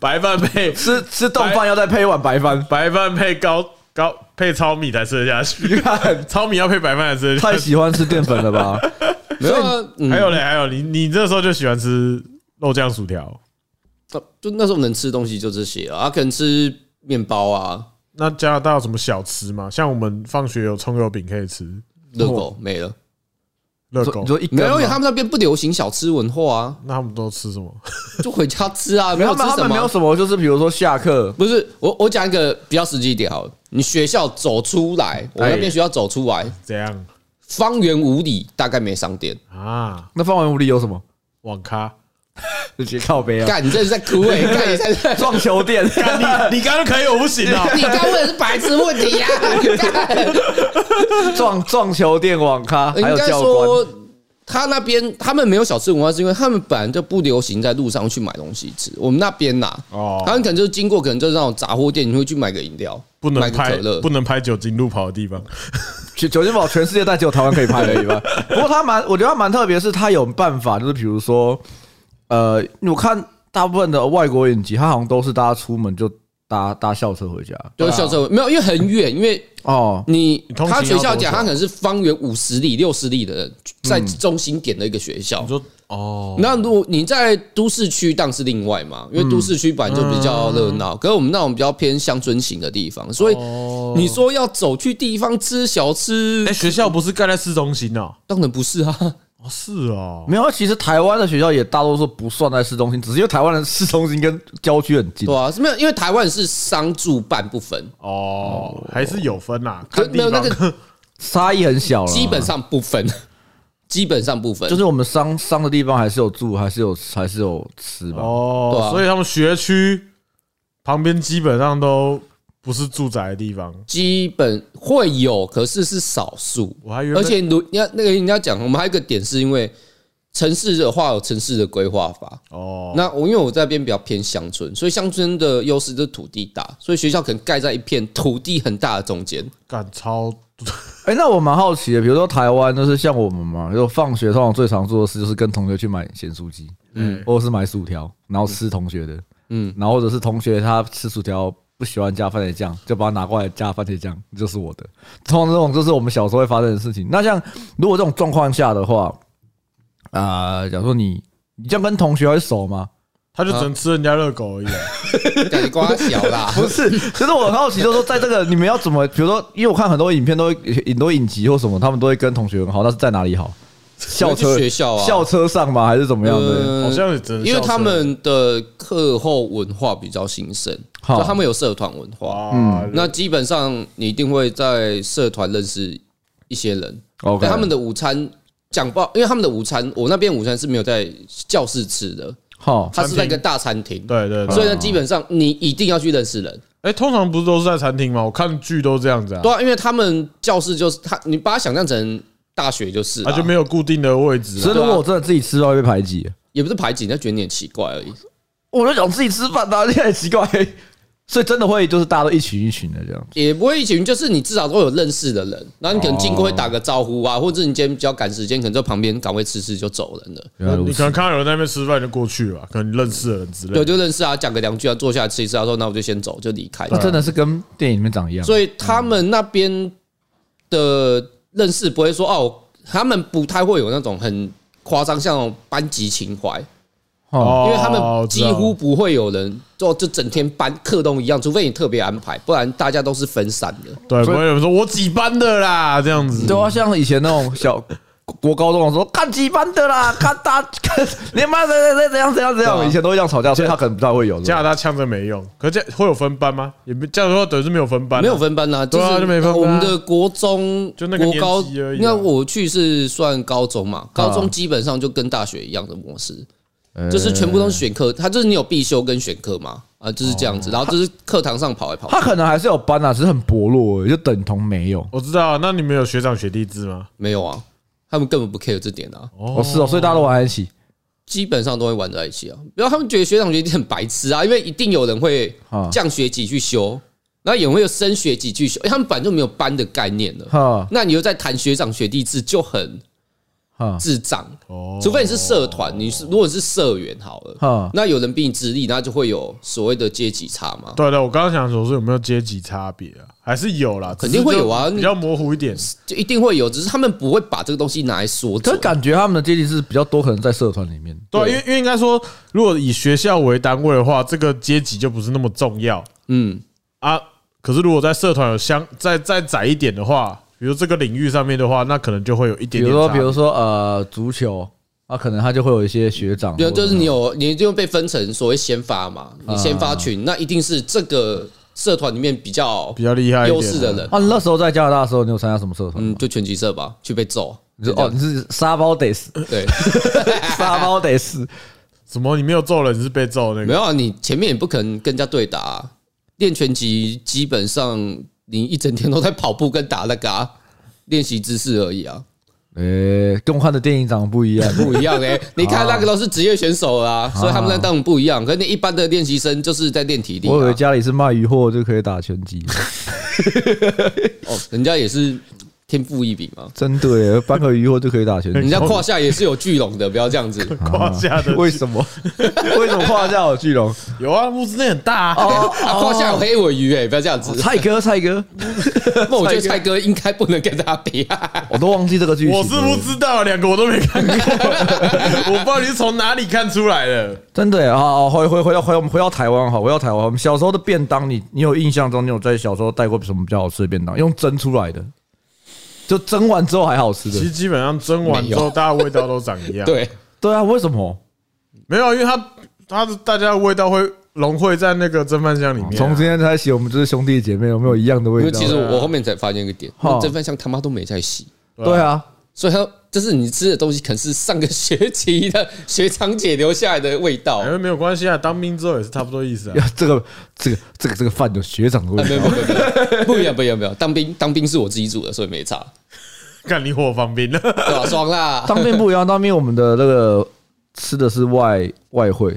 白饭配吃吃冻饭要再配一碗白饭，白饭配高高配糙米才吃得下去。你看糙米要配白饭才吃得下去。太喜欢吃淀粉了吧？没有还有嘞，还有你你这时候就喜欢吃肉酱薯条。就那时候能吃的东西就这些啊，啊可能吃面包啊，那加拿大有什么小吃吗？像我们放学有葱油饼可以吃，热狗没了，热狗你。说一根没有，因为他们那边不流行小吃文化啊，那他们都吃什么？就回家吃啊，没没有，吃什么。们没有什么，就是比如说下课不是我，我讲一个比较实际一点好了。你学校走出来，我那边学校走出来，怎样方圆五里大概没商店。啊？那方圆五里有什么？网咖？直接靠背啊，干，你这是在哭哎！干，你在 撞球店，你你刚刚可以，我不行啊！你刚问的是白痴问题 呀、干撞撞球店、网咖，还应该有教官。说，他那边他们没有小吃文化，是因为他们本来就不流行在路上去买东西吃。我们那边呐，哦他们可能就是经过，可能就是那种杂货店，你会去买个饮料，买不能拍个可乐，不能拍酒精路跑的地方。酒酒精跑全世界但只有台湾可以拍而已吧。不过他蛮，我觉得他蛮特别，是他有办法，就是比如说，呃，我看大部分的外国影集，他好像都是大家出门就搭搭校车回家。就是校车没有，因为很远，因为哦，你通勤他学校讲，久他可能是方圆五十里、六十里的人在中心点的一个学校你。说哦，那如果你在都市区，当然是另外嘛，因为都市区本来就比较热闹。可是我们那种比较偏乡村型的地方，所以你说要走去地方吃小吃哎，，学校不是盖在市中心哦？当然不是啊。哦，是啊，没有，其实台湾的学校也大多数不算在市中心，只是因为台湾的市中心跟郊区很近。对啊，是没有，因为台湾是商住办不分，哦，还是有分呐，可没有那个 差异很小了，基本上不分，基本上不分，就是我们商商的地方还是有住，还是有还是有吃吧。哦，所以他们学区旁边基本上都。不是住宅的地方，基本会有，可是是少数。我还以为，而且如你要那个人家讲，我们还有一个点是因为城市的话有城市的规划法哦。那我因为我在这边比较偏乡村，所以乡村的优势就是土地大，所以学校可能盖在一片土地很大的中间。干超，哎，那我蛮好奇的，比如说台湾就是像我们嘛，就放学通常最常做的事就是跟同学去买咸酥鸡，嗯，或者是买薯条，然后吃同学的，嗯，然后或者是同学他吃薯条。不喜欢加番茄酱，就把它拿过来加番茄酱，就是我的。通常这种就是我们小时候会发生的事情。那像如果这种状况下的话，啊、呃，假如说你你这样跟同学会熟吗？他就只能吃人家热狗而已、啊，感觉瓜小啦。不是，其实我很好奇，就是说在这个你们要怎么，比如说，因为我看很多影片都会很多影集或什么，他们都会跟同学很好，那是在哪里好？校车学校啊，校车上吗？还是怎么样的？好像是因为他们的课后文化比较兴盛，就他们有社团文化。嗯，那基本上你一定会在社团认识一些人。OK，他们的午餐讲不好，因为他们的午餐，我那边午餐是没有在教室吃的。好，他是在一个大餐厅。对对，所以呢，基本上你一定要去认识人。哎，通常不是都是在餐厅吗？我看剧都这样子啊。对啊，因为他们教室就是他，你把它想象成。大学就是，他就没有固定的位置。所以如果我真的自己吃的话，会被排挤，也不是排挤，他觉得你很奇怪而已。我就想自己吃饭，哪里很奇怪？所以真的会就是大家都一群一群的这样，也不会一群，就是你至少都有认识的人，然后你可能经过会打个招呼啊，或者你今天比较赶时间，可能在旁边岗位吃吃就走人了。你可能看到有人在那边吃饭就过去了，可能认识的人之类。对，就认识啊，讲个两句啊，坐下来吃一次，他说那我就先走，就离开。那真的是跟电影里面长一样。所以他们那边的认识不会说哦。他们不太会有那种很夸张，像那种班级情怀，哦因为他们几乎不会有人就就整天班课都一样，除非你特别安排，不然大家都是分散的。对，不会有人说我几班的啦，这样子。对啊，像以前那种小。国高中的时候看几班的啦，看大看连班的怎怎样怎样怎样，以前都会这样吵架，所以他可能不太会有。加拿大枪真没用，可是这会有分班吗？也没这样的话，等于是没有分班，没有分班呐，对啊，就没分。我们的国中就那个国高而已。那我去是算高中嘛，高中基本上就跟大学一样的模式，就是全部都是选课，他就是你有必修跟选课嘛，啊，就是这样子，然后就是课堂上跑来跑去。他可能还是有班啊，只是很薄弱，就等同没有。我知道，那你们有学长学弟制吗？没有啊。他们根本不 care 这点啊！哦，是哦，所以大家都玩在一起，基本上都会玩在一起啊。然后他们觉得学长学弟很白痴啊，因为一定有人会降学级去修，然后也会有升学级去修。他们本来就没有班的概念了，那你又在谈学长学弟制，就很。智障哦，除非你是社团，你是如果是社员好了，那有人比你资历，那就会有所谓的阶级差嘛。对对，我刚刚想说，是有没有阶级差别啊？还是有啦，肯定会有啊，比较模糊一点，就一定会有，只是他们不会把这个东西拿来说。可感觉他们的阶级是比较多，可能在社团里面。对，因为因为应该说，如果以学校为单位的话，这个阶级就不是那么重要。嗯啊，可是如果在社团有相再再窄一点的话。比如这个领域上面的话，那可能就会有一点点。比如说，比如说，呃，足球，啊，可能他就会有一些学长。对，就是你有，你就被分成所谓先发嘛，你先发群，那一定是这个社团里面比较比较厉害、优势的人。啊，那时候在加拿大的时候，你有参加什么社团？嗯，就拳击社吧，去被揍。你说哦，你是沙包得死，对，沙包得死。什么？你没有揍人，你是被揍那个？没有啊，你前面也不可能跟人家对打。练拳击基本上。你一整天都在跑步跟打那个 练习姿势而已啊！诶，跟我看的电影长得不一样，不一样诶。你看那个都是职业选手啊，所以他们那当然不一样。可是你一般的练习生就是在练体力。我以为家里是卖鱼货就可以打拳击。哦，人家也是。天赋异禀嘛，真的耶，搬个鱼货就可以打拳。人家胯下也是有巨龙的，不要这样子。胯下的为什么？为什么胯下有巨龙？有啊，木之内很大啊。胯下有黑尾鱼，哎，不要这样子。蔡哥，蔡哥，那我觉得蔡哥应该不能跟他比啊。我都忘记这个剧情。我是不知道，两个我都没看过。我不知道你是从哪里看出来的。真的啊，回回回到回我们回到台湾哈，回到台湾。我们小时候的便当，你你有印象中，你有在小时候带过什么比较好吃的便当？用蒸出来的。就蒸完之后还好吃的。其实基本上蒸完之后，大家味道都长一样。对对啊，为什么？没有，因为它它的大家的味道会融汇在那个蒸饭箱里面。从今天开始，我们就是兄弟姐妹，有没有一样的味道？因为其实我后面才发现一个点，蒸饭箱他妈都没在洗。对啊，所以它就是你吃的东西，可能是上个学期的学长姐留下来的味道。哎，没有关系啊，当兵之后也是差不多意思啊。这个这个这个这个饭有学长的味道。没有没有没有，不一样不一样不一样。当兵当兵是我自己煮的，所以没差。看你火放兵了，对吧？爽啦！当兵不一样，当兵我们的那个。吃的是外外汇，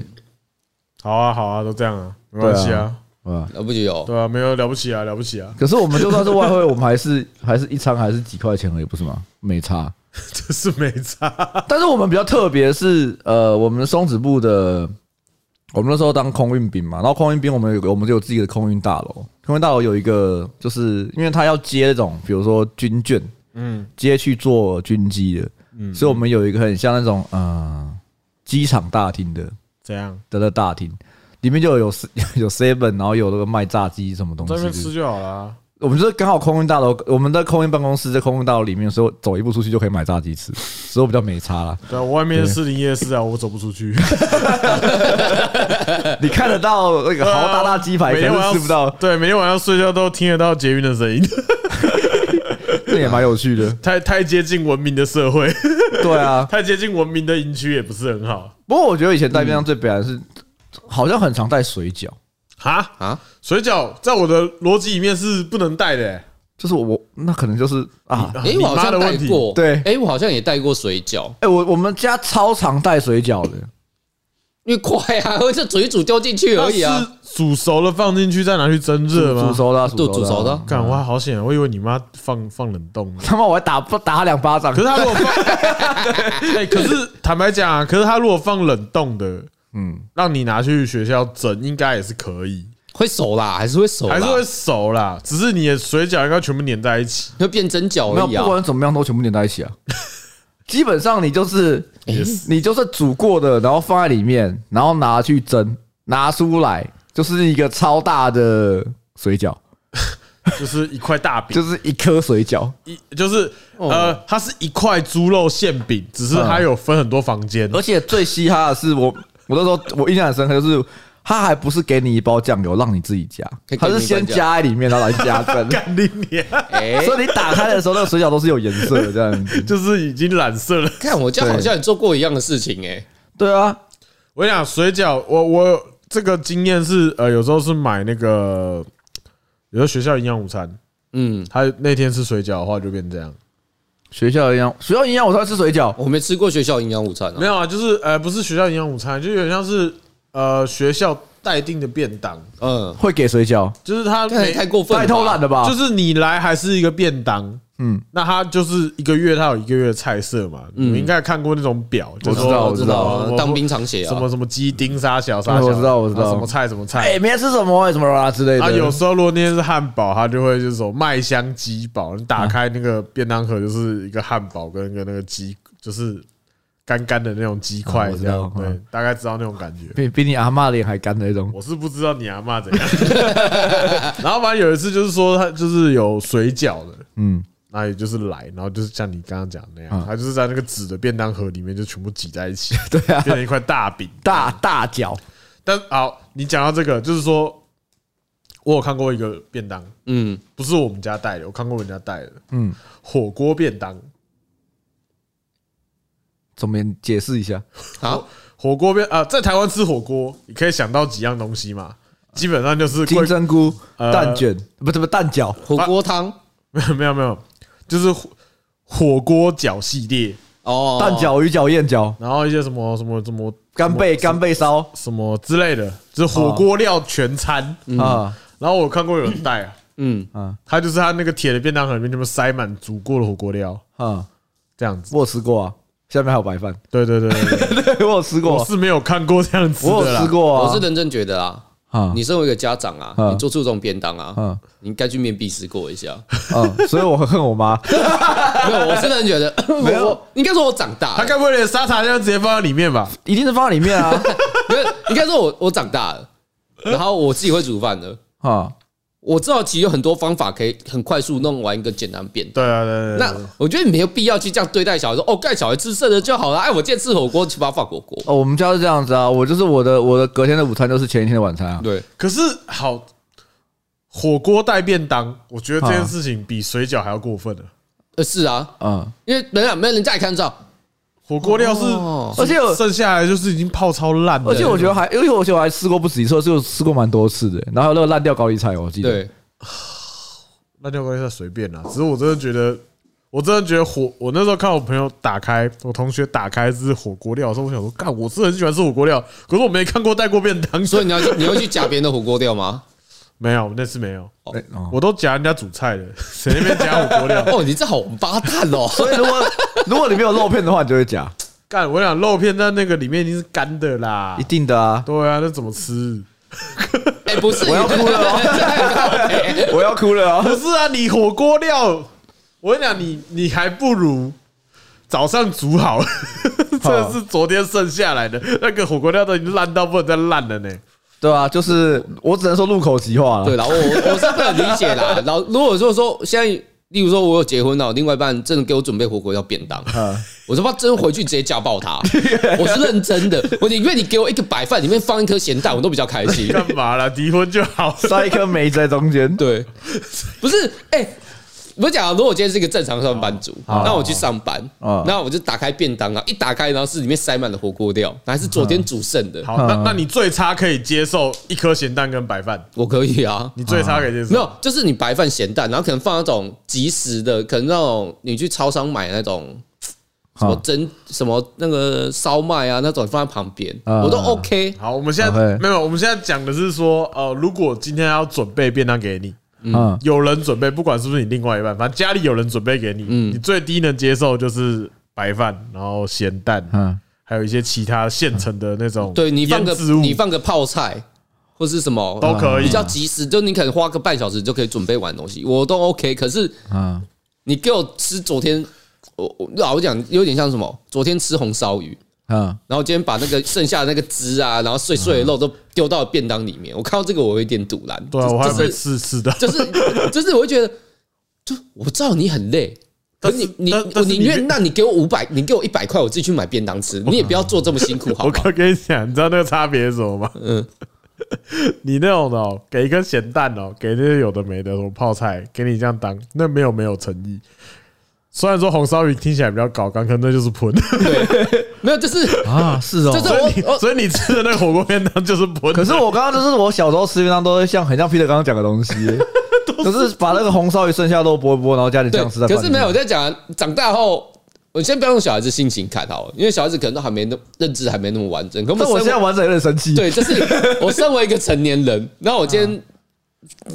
好啊好啊，都这样啊，没关系啊，啊，了不起有，对啊，没有了不起啊，了不起啊。可是我们就算是外汇，我们还是 还是一餐还是几块钱而已，不是吗？没差，这是没差。但是我们比较特别是，呃，我们的松子部的，我们那时候当空运兵嘛，然后空运兵我们有个我们就有自己的空运大楼，空运大楼有一个，就是因为他要接那种，比如说军舰，嗯，接去做军机的，嗯，所以我们有一个很像那种，嗯。机场大厅的怎样的那大厅，里面就有 有 seven，然后有那个卖炸鸡什么东西，在那边吃就好了。我们就是刚好空运大楼，我们的空运办公室在空运大楼里面，所以走一步出去就可以买炸鸡吃，所以我比较没差啦。对，我外面是士林夜市啊，我走不出去。你看得到那个豪大大鸡排，可是吃不到。对，每天晚上睡觉都听得到捷运的声音，这也蛮有趣的。太太接近文明的社会。对啊，太接近文明的营区也不是很好。不过我觉得以前带便上最悲哀的是，好像很常带水饺。哈啊，水饺在我的逻辑里面是不能带的。就是我那可能就是啊，哎，我好像带过。对，哎，我好像也带过水饺。哎，我我们家超常带水饺的，因为快啊，我就煮一煮丢进去而已啊。煮熟了放进去再拿去蒸热吗？煮熟的，都煮熟的。干，我还好险，我以为你妈放放冷冻。他妈，我还打打他两巴掌。可是他如果放，哎，可是坦白讲啊，可是他如果放冷冻的，嗯，让你拿去学校蒸，应该也是可以。会熟啦，还是会熟，还是会熟啦。只是你的水饺应该全部粘在一起，会变蒸饺而已啊。不管怎么样，都全部粘在一起啊。基本上你就是，你就是煮过的，然后放在里面，然后拿去蒸，拿出来就是一个超大的水饺，就是一块大饼，就是一颗水饺，一就是呃，它是一块猪肉馅饼，只是它有分很多房间，而且最嘻哈的是我，我那时候我印象很深刻，就是。他还不是给你一包酱油让你自己加，他是先加在里面，然后来加蒸。干你娘！所以你打开的时候，那个水饺都是有颜色的，这样子 就是已经染色了。看我家好像也做过一样的事情哎。对啊，我跟你讲水饺，我我这个经验是呃，有时候是买那个，有时候学校营养午餐，嗯，他那天吃水饺的话就变这样。学校营养学校营养午餐吃水饺，我没吃过学校营养午餐，没有啊，就是呃，不是学校营养午餐，就有点像是。呃，学校待定的便当，嗯，会给水饺，就是他太过分，太偷懒了吧？就是你来还是一个便当，嗯，那他就是一个月，他有一个月的菜色嘛，你们应该看过那种表，我知道，我知道，当兵常写啊，什么什么鸡丁沙小沙小，我知道，我知道，什么菜什么菜，哎，明天吃什么？什么啦之类的。啊，有时候如果那天是汉堡，他就会就是说麦香鸡堡，你打开那个便当盒就是一个汉堡跟一个那个鸡，就是。干干的那种鸡块，这样对，大概知道那种感觉，比比你阿嬷脸还干的那种。我是不知道你阿嬷怎样。然后反正有一次就是说他就是有水饺的，嗯，那也就是来，然后就是像你刚刚讲的那样，他就是在那个纸的便当盒里面就全部挤在一起，对啊，变成一块大饼，大大饺。但好，你讲到这个，就是说我有看过一个便当，嗯，不是我们家带的，我看过人家带的，嗯，火锅便当。怎么解释一下？好，火锅便啊，在台湾吃火锅，你可以想到几样东西嘛？基本上就是金针菇、蛋卷，不是不蛋饺、火锅汤，没有没有没有，就是火火锅饺系列。哦，蛋饺、鱼饺、燕饺，然后一些什么什么什么干贝、干贝烧。什么之类的，就是火锅料全餐。啊。然后我看过有人带啊，嗯。啊，他就是他那个铁的便当盒里面，全部塞满煮过的火锅料。啊，这样子，我有吃过啊。下面还有白饭，对对对对，我有吃过，我是没有看过这样子的，我有吃过，我是认真觉得啊，你身为一个家长啊，你做出这种便当啊，你应该去面壁思过一下，所以我很恨我妈，没有，我是认真觉得 没有，应该说我长大，他该不会连沙茶酱直接放在里面吧？一定是放在里面啊，应该说我我长大了，然后我自己会煮饭的啊。我知道其实有很多方法可以很快速弄完一个简单便当。对啊，对对。那我觉得你没有必要去这样对待小孩，说哦，盖小孩吃剩的就好了。哎，我今天吃火锅，吃把它放火锅。哦，我们家是这样子啊，我就是我的我的隔天的午餐就是前一天的晚餐啊。对，可是好，火锅带便当，我觉得这件事情比水饺还要过分了。呃，是啊，嗯，因为没人没有人家也看得到。火锅料是，而且剩下来就是已经泡超烂的。而且我觉得还，因为我觉得我还吃过不止一次，就吃过蛮多次的。然后那个烂掉高丽菜，我记得。对，烂掉高丽菜随便啦。只是我真的觉得，我真的觉得火。我那时候看我朋友打开，我同学打开是火锅料的时候，我想说，干，我是很喜欢吃火锅料，可是我没看过带过便当。所以你要 你会去夹别人的火锅料吗？没有，那次没有。我都夹人家煮菜的，谁那边夹火锅料？哦，你这好王八蛋哦！所以如果如果你没有肉片的话，你就会夹。干，我想肉片在那个里面已经是干的啦，一定的啊。对啊，那怎么吃？哎，不是，我要哭了哦！我要哭了哦！不是啊，你火锅料，我跟你讲，你你还不如早上煮好了，这是昨天剩下来的那个火锅料都已经烂到不能再烂了呢。对啊，就是我只能说入口即化了。对啦，我我是不能理解啦。然后如果说说现在，例如说我有结婚了，另外一半真的给我准备火锅要便当，我说怕真回去直接家暴他。我是认真的，我宁愿你给我一个白饭里面放一颗咸蛋，我都比较开心。干嘛啦？离婚就好，塞一颗梅在中间。对，不是哎。我讲，如果我今天是一个正常上班族，那我去上班，那我就打开便当啊，一打开，然后是里面塞满了火锅料，还是昨天煮剩的。好，那那你最差可以接受一颗咸蛋跟白饭？我可以啊，你最差可以接受？没有，就是你白饭咸蛋，然后可能放那种即食的，可能那种你去超商买那种什么蒸什么那个烧麦啊那种放在旁边，我都 OK。好，我们现在没有，我们现在讲的是说，呃，如果今天要准备便当给你。嗯，有人准备，不管是不是你另外一半，反正家里有人准备给你，嗯，你最低能接受就是白饭，然后咸蛋，嗯，还有一些其他现成的那种，对你放个你放个泡菜或是什么都可以，比较及时，就你可能花个半小时就可以准备完东西，我都 OK。可是，嗯，你给我吃昨天，我我老实讲有点像什么，昨天吃红烧鱼。嗯，然后今天把那个剩下的那个汁啊，然后碎碎的肉都丢到便当里面。我看到这个，我有一点堵然。对，我还被吃吃的。就是就是，我会觉得，就我知道你很累，可是你你我宁愿，那你给我五百，你给我一百块，我自己去买便当吃，你也不要做这么辛苦，好吗？我跟你讲，你知道那个差别是什么吗？嗯，你那种的哦，给一个咸蛋哦，给那些有的没的什么泡菜，给你这样当，那没有没有诚意。虽然说红烧鱼听起来比较高刚，可能那就是喷。对，没有，就是啊，是哦。所以你，所以你吃的那个火锅便当就是喷。可是我刚刚就是我小时候吃便当都会像很像 Peter 刚刚讲的东西，就是把那个红烧鱼剩下都剥一剥，然后加点酱吃。可是没有我在讲，长大后，我先不要用小孩子心情看好了，因为小孩子可能都还没那认知还没那么完整。可是我现在完整有点生气。对，就是 我身为一个成年人，然后我今天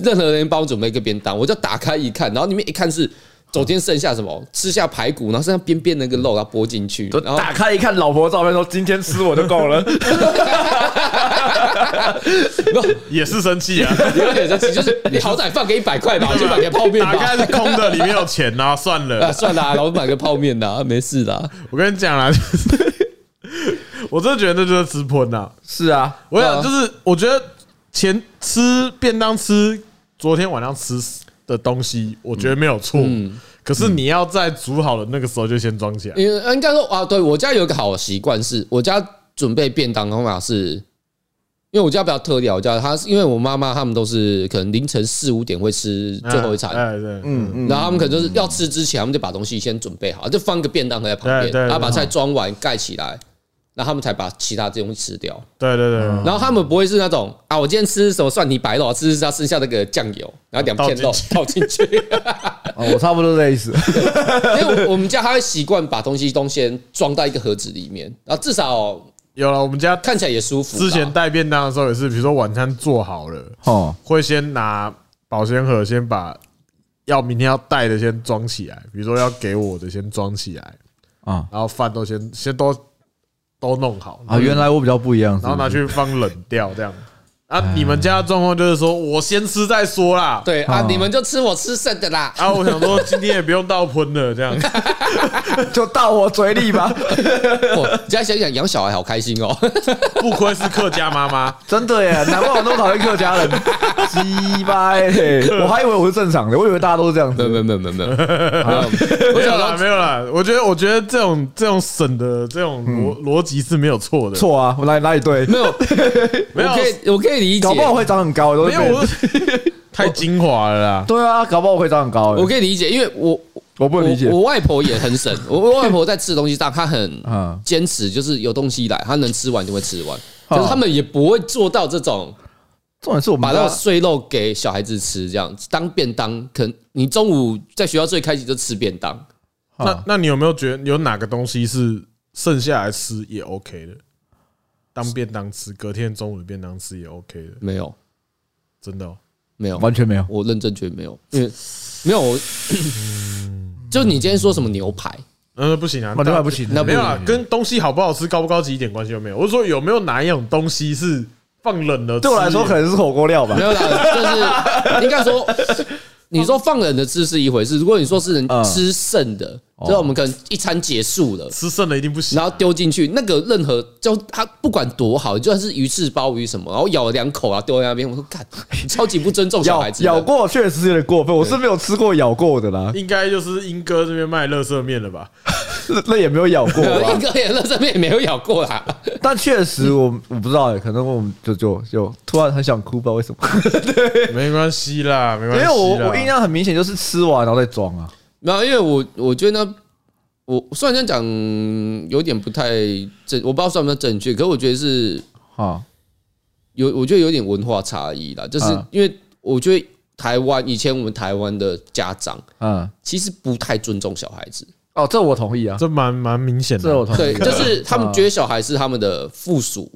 任何人帮我准备一个便当，我就打开一看，然后里面一看是。昨天剩下什么？吃下排骨，然后剩下边边那个肉，然后拨进去。然后打开一看，老婆照片说：“今天吃我就够了。”也是生气啊，有点生气。就是你好歹放个一百块吧，就买个泡面。打开是空的，里面有钱啊，算了，算了，然后买个泡面呐，没事的。我跟你讲啦，我真的觉得那就是吃喷呐。是啊，我想就是，我觉得前吃便当吃，昨天晚上吃。的东西我觉得没有错，可是你要在煮好的那个时候就先装起来。因为应该说啊，对我家有一个好习惯是，我家准备便当的方法是，因为我家比较特调，我家他是因为我妈妈他们都是可能凌晨四五点会吃最后一餐，对对，嗯嗯，然后他们可能就是要吃之前，他们就把东西先准备好，就放个便当盒在旁边，然后把菜装完盖起来。然后他们才把其他这东西吃掉。对对对。然后他们不会是那种啊，我今天吃什么蒜泥白肉，吃他剩下那个酱油，然后两片肉倒进去。我差不多这意思。因为我们家还会习惯把东西都先装在一个盒子里面，然后至少有了。我们家看起来也舒服。之前带便当的时候也是，比如说晚餐做好了，哦，会先拿保鲜盒先把要明天要带的先装起来，比如说要给我的先装起来啊，然后饭都先先都。都弄好啊！原来我比较不一样，然后拿去放冷掉这样啊，你们家的状况就是说我先吃再说啦。对啊，你们就吃我吃剩的啦。啊，我想说今天也不用倒喷了，这样 就倒我嘴里吧。我现在想想养小孩好开心哦，不愧是客家妈妈，真的耶，难怪我那么讨厌客家人，鸡巴耶，我还以为我是正常的，我以为大家都是这样子。没有没有没有没有，没有啦没有啦。我觉得我觉得这种这种省的这种逻逻辑是没有错的。错啊，我哪里哪里对？没有没有，我可以我可以。搞不好会长很高，没有，太精华了啦。对啊，搞不好会长很高。我可以理解，因为我我不能理解。我外婆也很省，我外婆在吃东西上，她很 坚持，就是有东西来，她能吃完就会吃完。可是他们也不会做到这种，重点是我们把那个碎肉给小孩子吃，这样子当便当。可能你中午在学校最开心就吃便当。那那你有没有觉得有哪个东西是剩下来吃也 OK 的？当便当吃，隔天中午的便当吃也 OK 的。没有，真的没有，完全没有。我认真觉得没有，因为没有。我就你今天说什么牛排？嗯，不行啊，牛排不行。那没有啊，跟东西好不好吃、高不高级一点关系都没有。我是说有没有哪一种东西是放冷的？对我来说可能是火锅料吧。没有啦，就是应该说。你说放冷的吃是一回事，如果你说是人吃剩的，就我们可能一餐结束了，吃剩的一定不行，然后丢进去，那个任何就它不管多好，就算是鱼翅鲍鱼什么，然后咬了两口啊，丢在那边，我说干，超级不尊重小孩子。咬过确实有点过分，我是没有吃过咬过的啦。应该就是英哥这边卖乐色面了吧？那也没有咬过，英哥也垃圾面也没有咬过啦。但确实我我不知道哎，可能我们就就就突然很想哭，不知道为什么。对，没关系啦，没关系。因为我我印象很明显就是吃完然后再装啊。没有，因为我我觉得呢，我虽然这样讲有点不太正，我不知道算不算正确，可是我觉得是啊，有我觉得有点文化差异啦，就是因为我觉得台湾以前我们台湾的家长嗯，其实不太尊重小孩子。哦，这我同意啊，这蛮蛮明显的。这我同意。对，就是他们觉得小孩是他们的附属，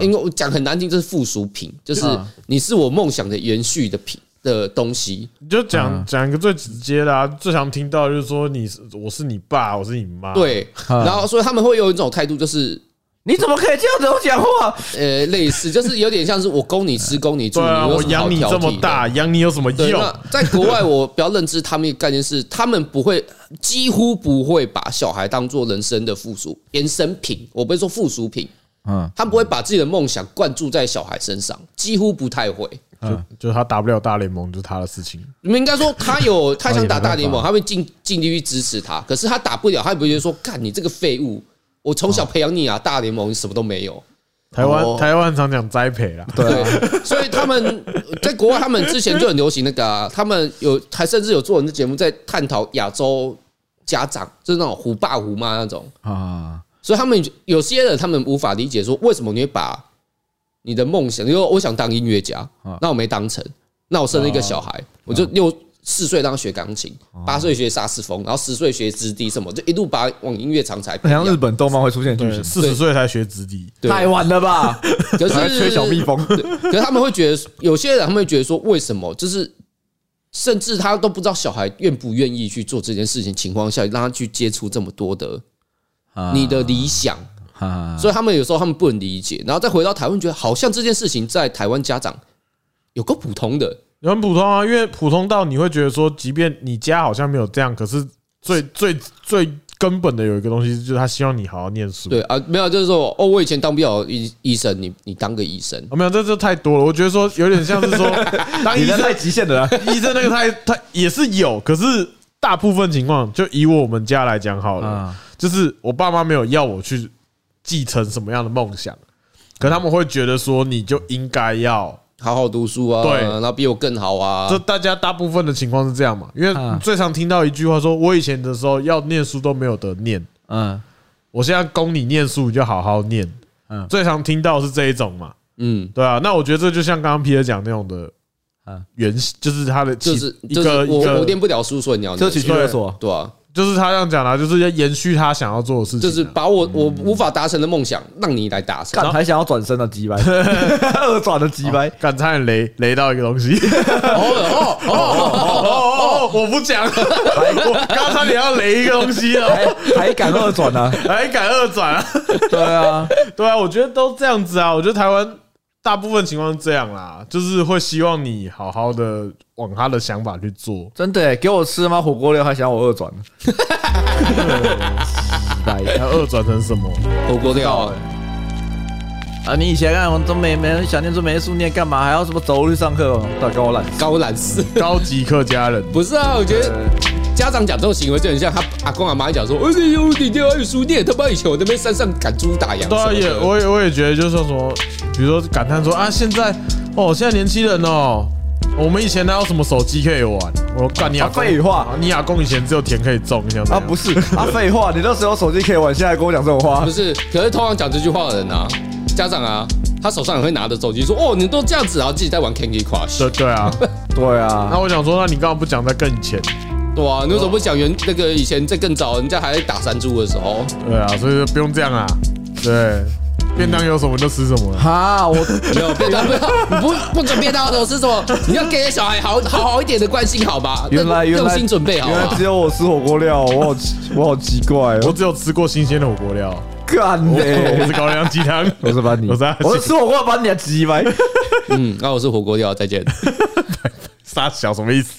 因为我讲很难听，这是附属品，就是你是我梦想的延续的品的东西。你就讲讲一个最直接的啊，最常听到就是说你是我是你爸，我是你妈。对，然后所以他们会有一种态度，就是。你怎么可以这样子讲话？呃，类似就是有点像是我供你吃，供你住，对啊，我养你这么大，养你有什么用？在国外，我比较认知他们一个概念是，他们不会，几乎不会把小孩当做人生的附属衍生品。我不会说附属品，嗯，他不会把自己的梦想灌注在小孩身上，几乎不太会。就就他打不了大联盟，就是他的事情。你们应该说他有 他想打大联盟，他会尽尽力去支持他。可是他打不了，他也不会觉得说，干你这个废物。我从小培养你啊，大联盟什么都没有。台湾台湾常讲栽培啦，对，所以他们 在国外，他们之前就很流行那个啊，他们有还甚至有做人的节目在探讨亚洲家长，就是那种虎爸虎妈那种啊。所以他们有些人他们无法理解说，为什么你会把你的梦想，因为我想当音乐家，那我没当成，那我生了一个小孩，我就又。四岁让他学钢琴，八岁学萨斯风，然后十岁学直笛，什么就一路把往音乐长才。好像日本动漫会出现剧情，四十岁才学直笛，太晚了吧？可是吹小蜜蜂，可是他们会觉得，有些人他们会觉得说，为什么？就是甚至他都不知道小孩愿不愿意去做这件事情情况下，让他去接触这么多的你的理想，所以他们有时候他们不能理解，然后再回到台湾，觉得好像这件事情在台湾家长有个普通的。很普通啊，因为普通到你会觉得说，即便你家好像没有这样，可是最最最根本的有一个东西，就是他希望你好好念书。对啊，没有，就是说，哦，我以前当不了医医生，你你当个医生。没有，这这太多了。我觉得说有点像是说，当医生太极限了。医生那个太太也是有，可是大部分情况，就以我们家来讲好了，就是我爸妈没有要我去继承什么样的梦想，可他们会觉得说，你就应该要。好好读书啊，对，然后比我更好啊。这大家大部分的情况是这样嘛？因为最常听到一句话说：“我以前的时候要念书都没有得念，嗯，我现在供你念书，你就好好念。”嗯，最常听到是这一种嘛？嗯，对啊。那我觉得这就像刚刚皮特讲那种的，啊，原就是他的就是一个我我念不了书，所以你要这情绪勒索，对啊。就是他这样讲的，就是要延续他想要做的事情，就是把我我无法达成的梦想让你来达成。还想要转身的鸡掰，二转的鸡掰，敢差点雷雷到一个东西。哦哦哦哦哦！我不讲，我刚才你要雷一个东西了，还敢二转呢？还敢二转啊？对啊，对啊，我觉得都这样子啊。我觉得台湾。大部分情况是这样啦，就是会希望你好好的往他的想法去做。真的，给我吃吗？火锅料还想我二转？来，他二转成什么？火锅料。啊！你以前看我都没没人想念书没书念干嘛？还要什么走路去上课哦？大高懒高懒死，高级客家人不是啊？我觉得家长讲这种行为就很像他阿公阿妈讲说：“哎呦，你爹还有书念，他妈以前我在那边山上赶猪打羊。”对啊，也我也我也觉得就是说什么，比如说感叹说啊，现在哦，现在年轻人哦，我们以前哪有什么手机可以玩？我干你啊，废话，你阿公以前只有田可以种，你想啊？不是啊，废话，你那时候手机可以玩，现在跟我讲这种话？不是，可是通常讲这句话的人啊。家长啊，他手上也会拿着手机说：“哦，你都这样子，然后自己在玩 Candy Crush。”对对啊，对啊。那我想说，那你干嘛不讲在更前？对啊，你为什么不想原那个以前在更早，人家还在打山猪的时候？对啊，所以说不用这样啊。对，便当有什么就吃什么。哈，我 没有便当，不要，你不不准便当的，我吃什么？你要给小孩好好好一点的关心，好吧？原来用心准备好。原来只有我吃火锅料，我好我好奇怪哦。我只有吃过新鲜的火锅料。干的，我是高粱鸡汤，我是把你，我是我是吃火锅把你的鸡掰。嗯，那我是火锅料，再见。傻小什么意思？